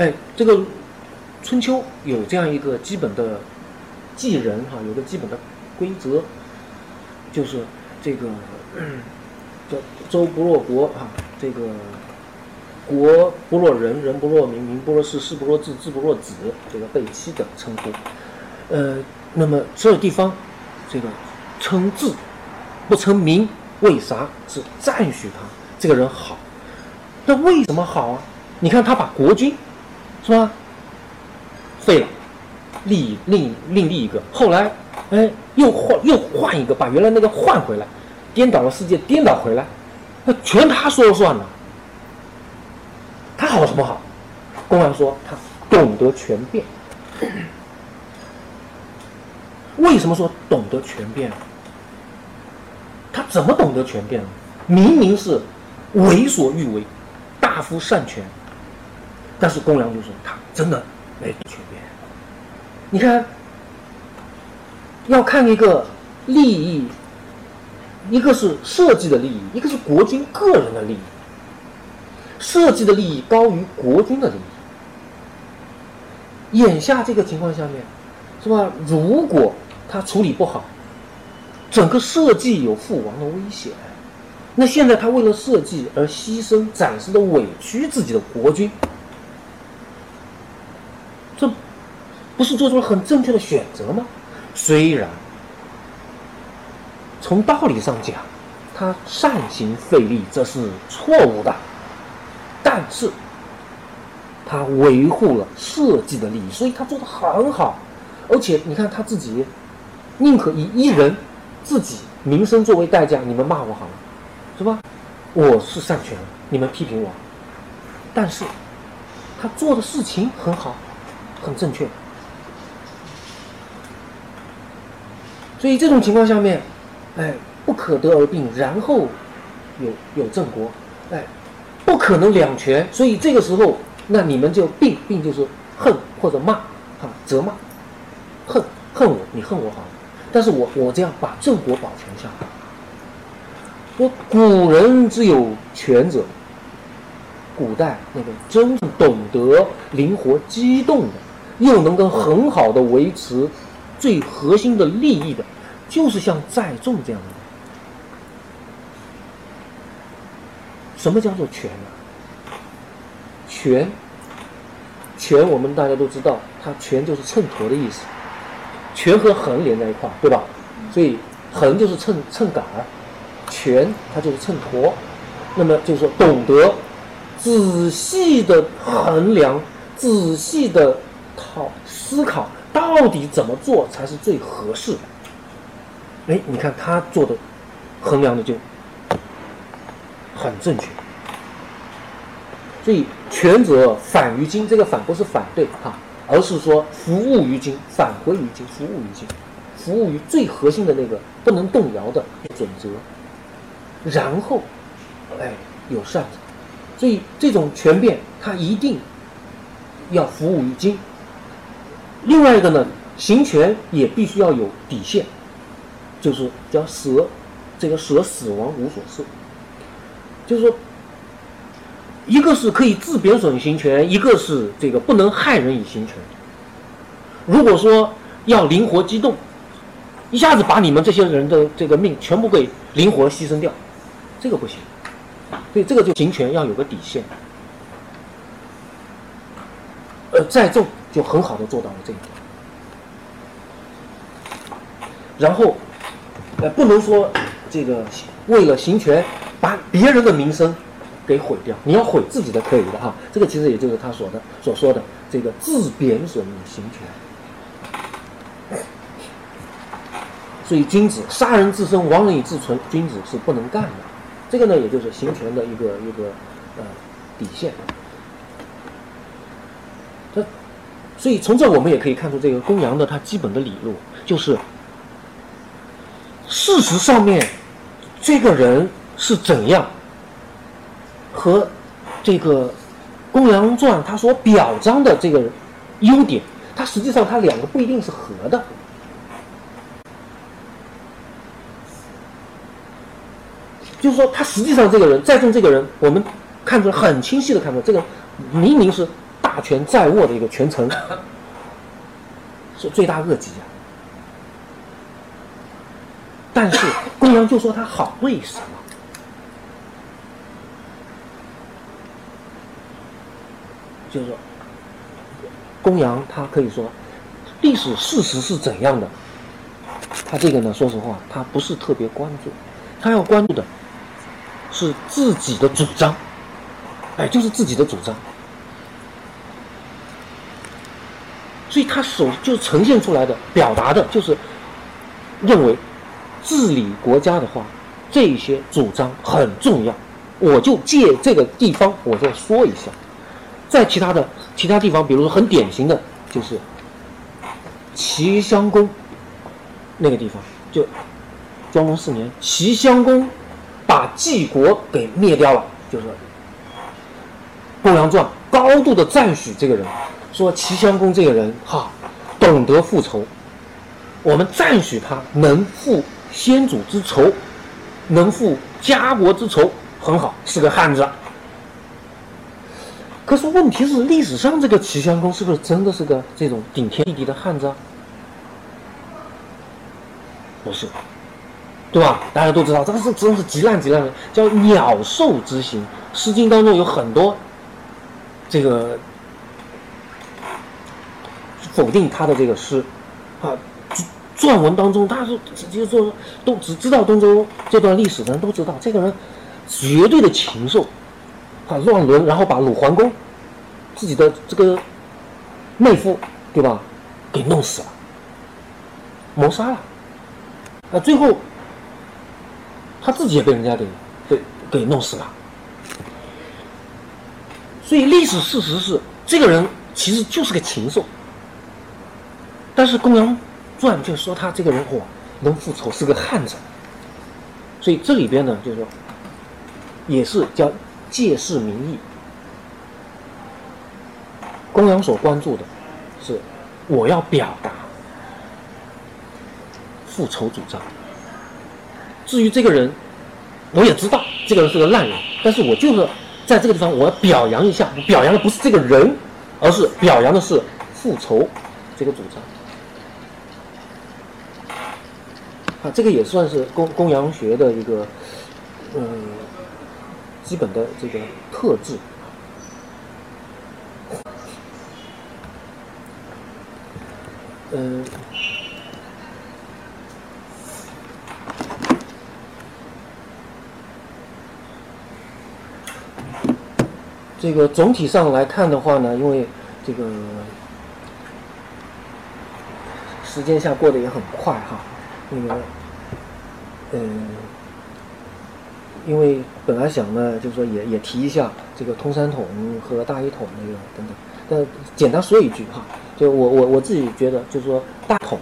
哎，这个。春秋有这样一个基本的记人哈，有个基本的规则，就是这个叫周不落国啊，这个国不落人，人不落民，民不落事，事不落字，字不落子，这个备七的称呼。呃，那么这地方这个称字不称名，为啥是赞许他这个人好？那为什么好啊？你看他把国君是吧？废了，立另另立一个，后来，哎，又换又换一个，把原来那个换回来，颠倒了世界，颠倒回来，那全他说了算了。他好什么好？公羊说他懂得权变。为什么说懂得权变？他怎么懂得权变？明明是为所欲为，大夫擅权。但是公羊就说他真的没区别。你看，要看一个利益，一个是设计的利益，一个是国君个人的利益。设计的利益高于国君的利益。眼下这个情况下面，是吧？如果他处理不好，整个设计有覆亡的危险。那现在他为了设计而牺牲、暂时的委屈自己的国君，这不是做出了很正确的选择吗？虽然从道理上讲，他善行费力，这是错误的，但是。他维护了设计的利益，所以他做的很好，而且你看他自己，宁可以一人自己名声作为代价，你们骂我好了，是吧？我是善权，你们批评我，但是他做的事情很好，很正确，所以这种情况下面，哎，不可得而并，然后有有正国，哎，不可能两全，所以这个时候。那你们就并并就是恨或者骂，啊，责骂，恨恨我，你恨我好，但是我我这样把郑国保全下来。说古人只有权者，古代那个真正懂得灵活机动的，又能够很好的维持最核心的利益的，就是像载重这样的。什么叫做权呢？权，权，我们大家都知道，它权就是秤砣的意思，权和衡连在一块，对吧？所以衡就是秤秤杆儿，权它就是秤砣。那么就是说，懂得仔细的衡量，仔细的讨思考，到底怎么做才是最合适的？哎，你看他做的衡量的就很正确。所以，权者反于今，这个反不是反对哈，而是说服务于今，返回于今，服务于今，服务于最核心的那个不能动摇的准则。然后，哎，有善者，所以这种权变，它一定要服务于今。另外一个呢，行权也必须要有底线，就是叫舍，这个舍死亡无所舍，就是说。一个是可以自贬损行权，一个是这个不能害人以行权。如果说要灵活机动，一下子把你们这些人的这个命全部给灵活牺牲掉，这个不行。所以这个就行权要有个底线。呃，在众就很好的做到了这一点。然后，呃，不能说这个为了行权把别人的名声。给毁掉，你要毁自己的可以的哈，这个其实也就是他说的所说的这个自贬损行权。所以君子杀人自生，亡人以自存，君子是不能干的。这个呢，也就是行权的一个一个呃底线。这，所以从这我们也可以看出，这个公羊的他基本的理路就是，事实上面这个人是怎样。和这个《公羊传》他所表彰的这个优点，它实际上它两个不一定是合的。就是说，他实际上这个人，在众这个人，我们看出来很清晰的看出来，这个明明是大权在握的一个权臣，是罪大恶极啊。但是公羊就说他好，为什么？就是说，公羊他可以说，历史事实是怎样的？他这个呢，说实话，他不是特别关注，他要关注的是自己的主张，哎，就是自己的主张。所以他首就呈现出来的、表达的，就是认为治理国家的话，这些主张很重要。我就借这个地方，我再说一下。在其他的其他地方，比如说很典型的，就是齐襄公那个地方，就庄公四年，齐襄公把晋国给灭掉了，就是《公羊传》高度的赞许这个人，说齐襄公这个人哈，懂得复仇，我们赞许他能复先祖之仇，能复家国之仇，很好，是个汉子。可是问题是，历史上这个齐襄公是不是真的是个这种顶天立地的汉子啊？不是，对吧？大家都知道，这个是真是极烂极烂的，叫鸟兽之行。《诗经》当中有很多这个否定他的这个诗啊，传文当中，他是直接说都只知道东周这段历史的人都知道，这个人绝对的禽兽。啊，乱伦，然后把鲁桓公自己的这个妹夫，对吧，给弄死了，谋杀了。啊，最后他自己也被人家给给给弄死了。所以历史事实是，这个人其实就是个禽兽。但是《公羊传》就说他这个人哇，能复仇，是个汉子。所以这里边呢，就是说，也是叫。借势民意，公羊所关注的是，我要表达复仇主张。至于这个人，我也知道这个人是个烂人，但是我就是在这个地方，我要表扬一下。表扬的不是这个人，而是表扬的是复仇这个主张。啊，这个也算是公公羊学的一个，嗯。基本的这个特质，嗯，这个总体上来看的话呢，因为这个时间下过得也很快哈，那个，嗯。因为本来想呢，就是说也也提一下这个通三统和大一统那个等等，但简单说一句哈，就我我我自己觉得，就是说大统，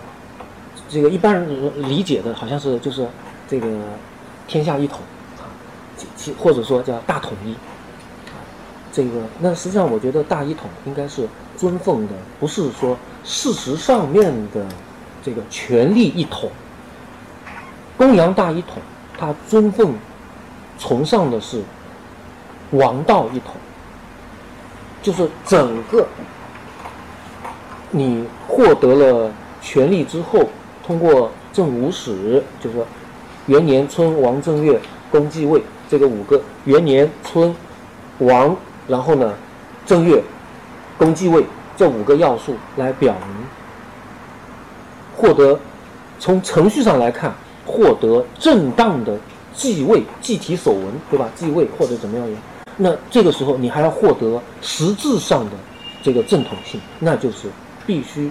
这个一般人理解的好像是就是这个天下一统啊，或者说叫大统一，这个那实际上我觉得大一统应该是尊奉的，不是说事实上面的这个权力一统，公羊大一统，他尊奉。崇尚的是王道一统，就是整个你获得了权力之后，通过正五史，就是元年春王正月公继位这个五个元年春王，然后呢正月公继位这五个要素来表明，获得从程序上来看获得正当的。继位、继体守文，对吧？继位或者怎么样的，那这个时候你还要获得实质上的这个正统性，那就是必须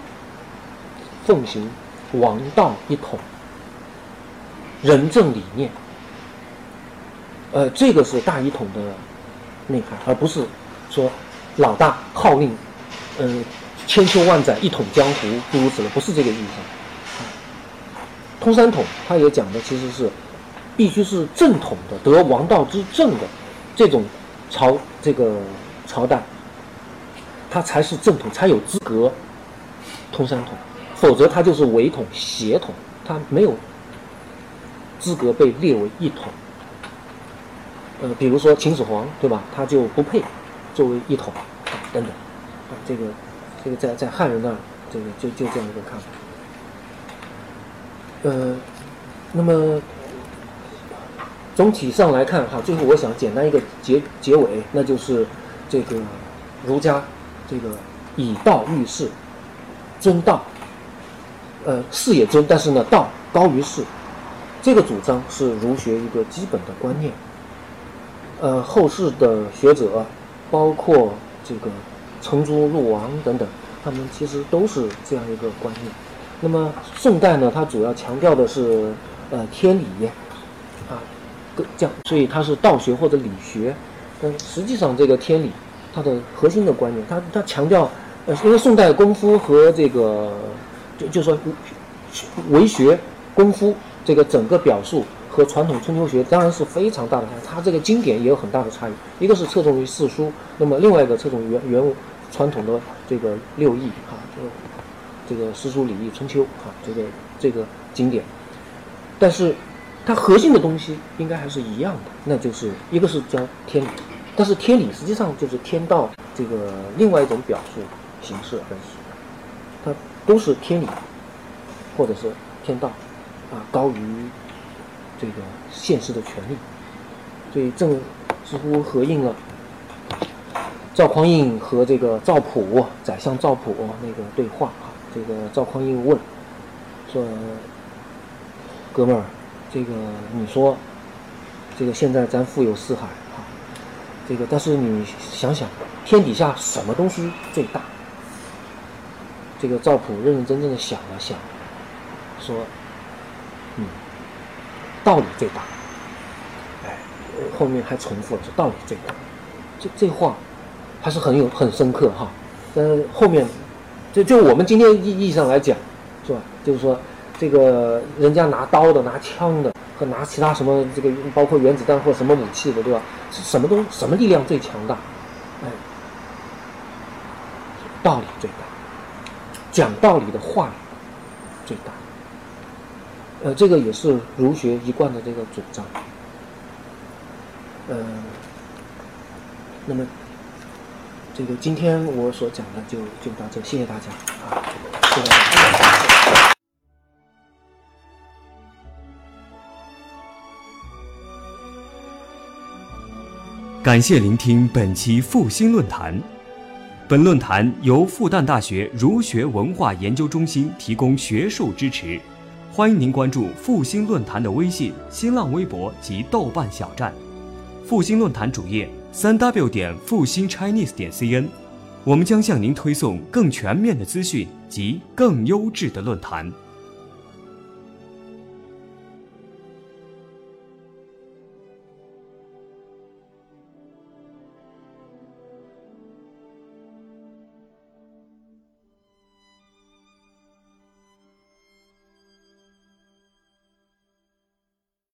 奉行王道一统、仁政理念。呃，这个是大一统的内涵，而不是说老大号令，嗯，千秋万载一统江湖，诸如此类，不是这个意思。通三统，他也讲的其实是。必须是正统的，得王道之正的这种朝这个朝代，它才是正统，才有资格通三统，否则它就是伪统、邪统，它没有资格被列为一统。呃，比如说秦始皇，对吧？他就不配作为一统啊，等等啊，这个这个在在汉人那儿，这个就就这样一个看法。呃，那么。总体上来看，哈，最后我想简单一个结结尾，那就是这个儒家这个以道御世，尊道，呃，世也尊，但是呢，道高于世，这个主张是儒学一个基本的观念。呃，后世的学者，包括这个程朱、陆王等等，他们其实都是这样一个观念。那么宋代呢，它主要强调的是呃天理。啊，各这样，所以它是道学或者理学，但实际上这个天理，它的核心的观念，它它强调，呃，因为宋代功夫和这个，就就说，为学功夫这个整个表述和传统春秋学当然是非常大的差，它这个经典也有很大的差异。一个是侧重于四书，那么另外一个侧重于原原传统的这个六艺哈，这个这个诗书礼义春秋哈，这个这个经典。但是它核心的东西应该还是一样的，那就是一个是教天理，但是天理实际上就是天道这个另外一种表述形式，它都是天理或者是天道啊高于。这个现实的权利，所以正似乎合应了赵匡胤和这个赵普宰相赵普那个对话。这个赵匡胤问说：“哥们儿，这个你说，这个现在咱富有四海啊，这个但是你想想，天底下什么东西最大？”这个赵普认认真真的想了想，说：“嗯。”道理最大，哎，后面还重复了说道理最大，这这话还是很有很深刻哈。但是后面就就我们今天意意义上来讲，是吧？就是说这个人家拿刀的、拿枪的和拿其他什么这个包括原子弹或什么武器的，对吧？是什么东什么力量最强大？哎，道理最大，讲道理的话最大。呃，这个也是儒学一贯的这个主张。嗯，那么这个今天我所讲的就就到这，谢谢大家啊，谢谢。感谢聆听本期复兴论坛。本论坛由复旦大学儒学文化研究中心提供学术支持。欢迎您关注复兴论坛的微信、新浪微博及豆瓣小站，复兴论坛主页三 w 点复兴 Chinese 点 cn，我们将向您推送更全面的资讯及更优质的论坛。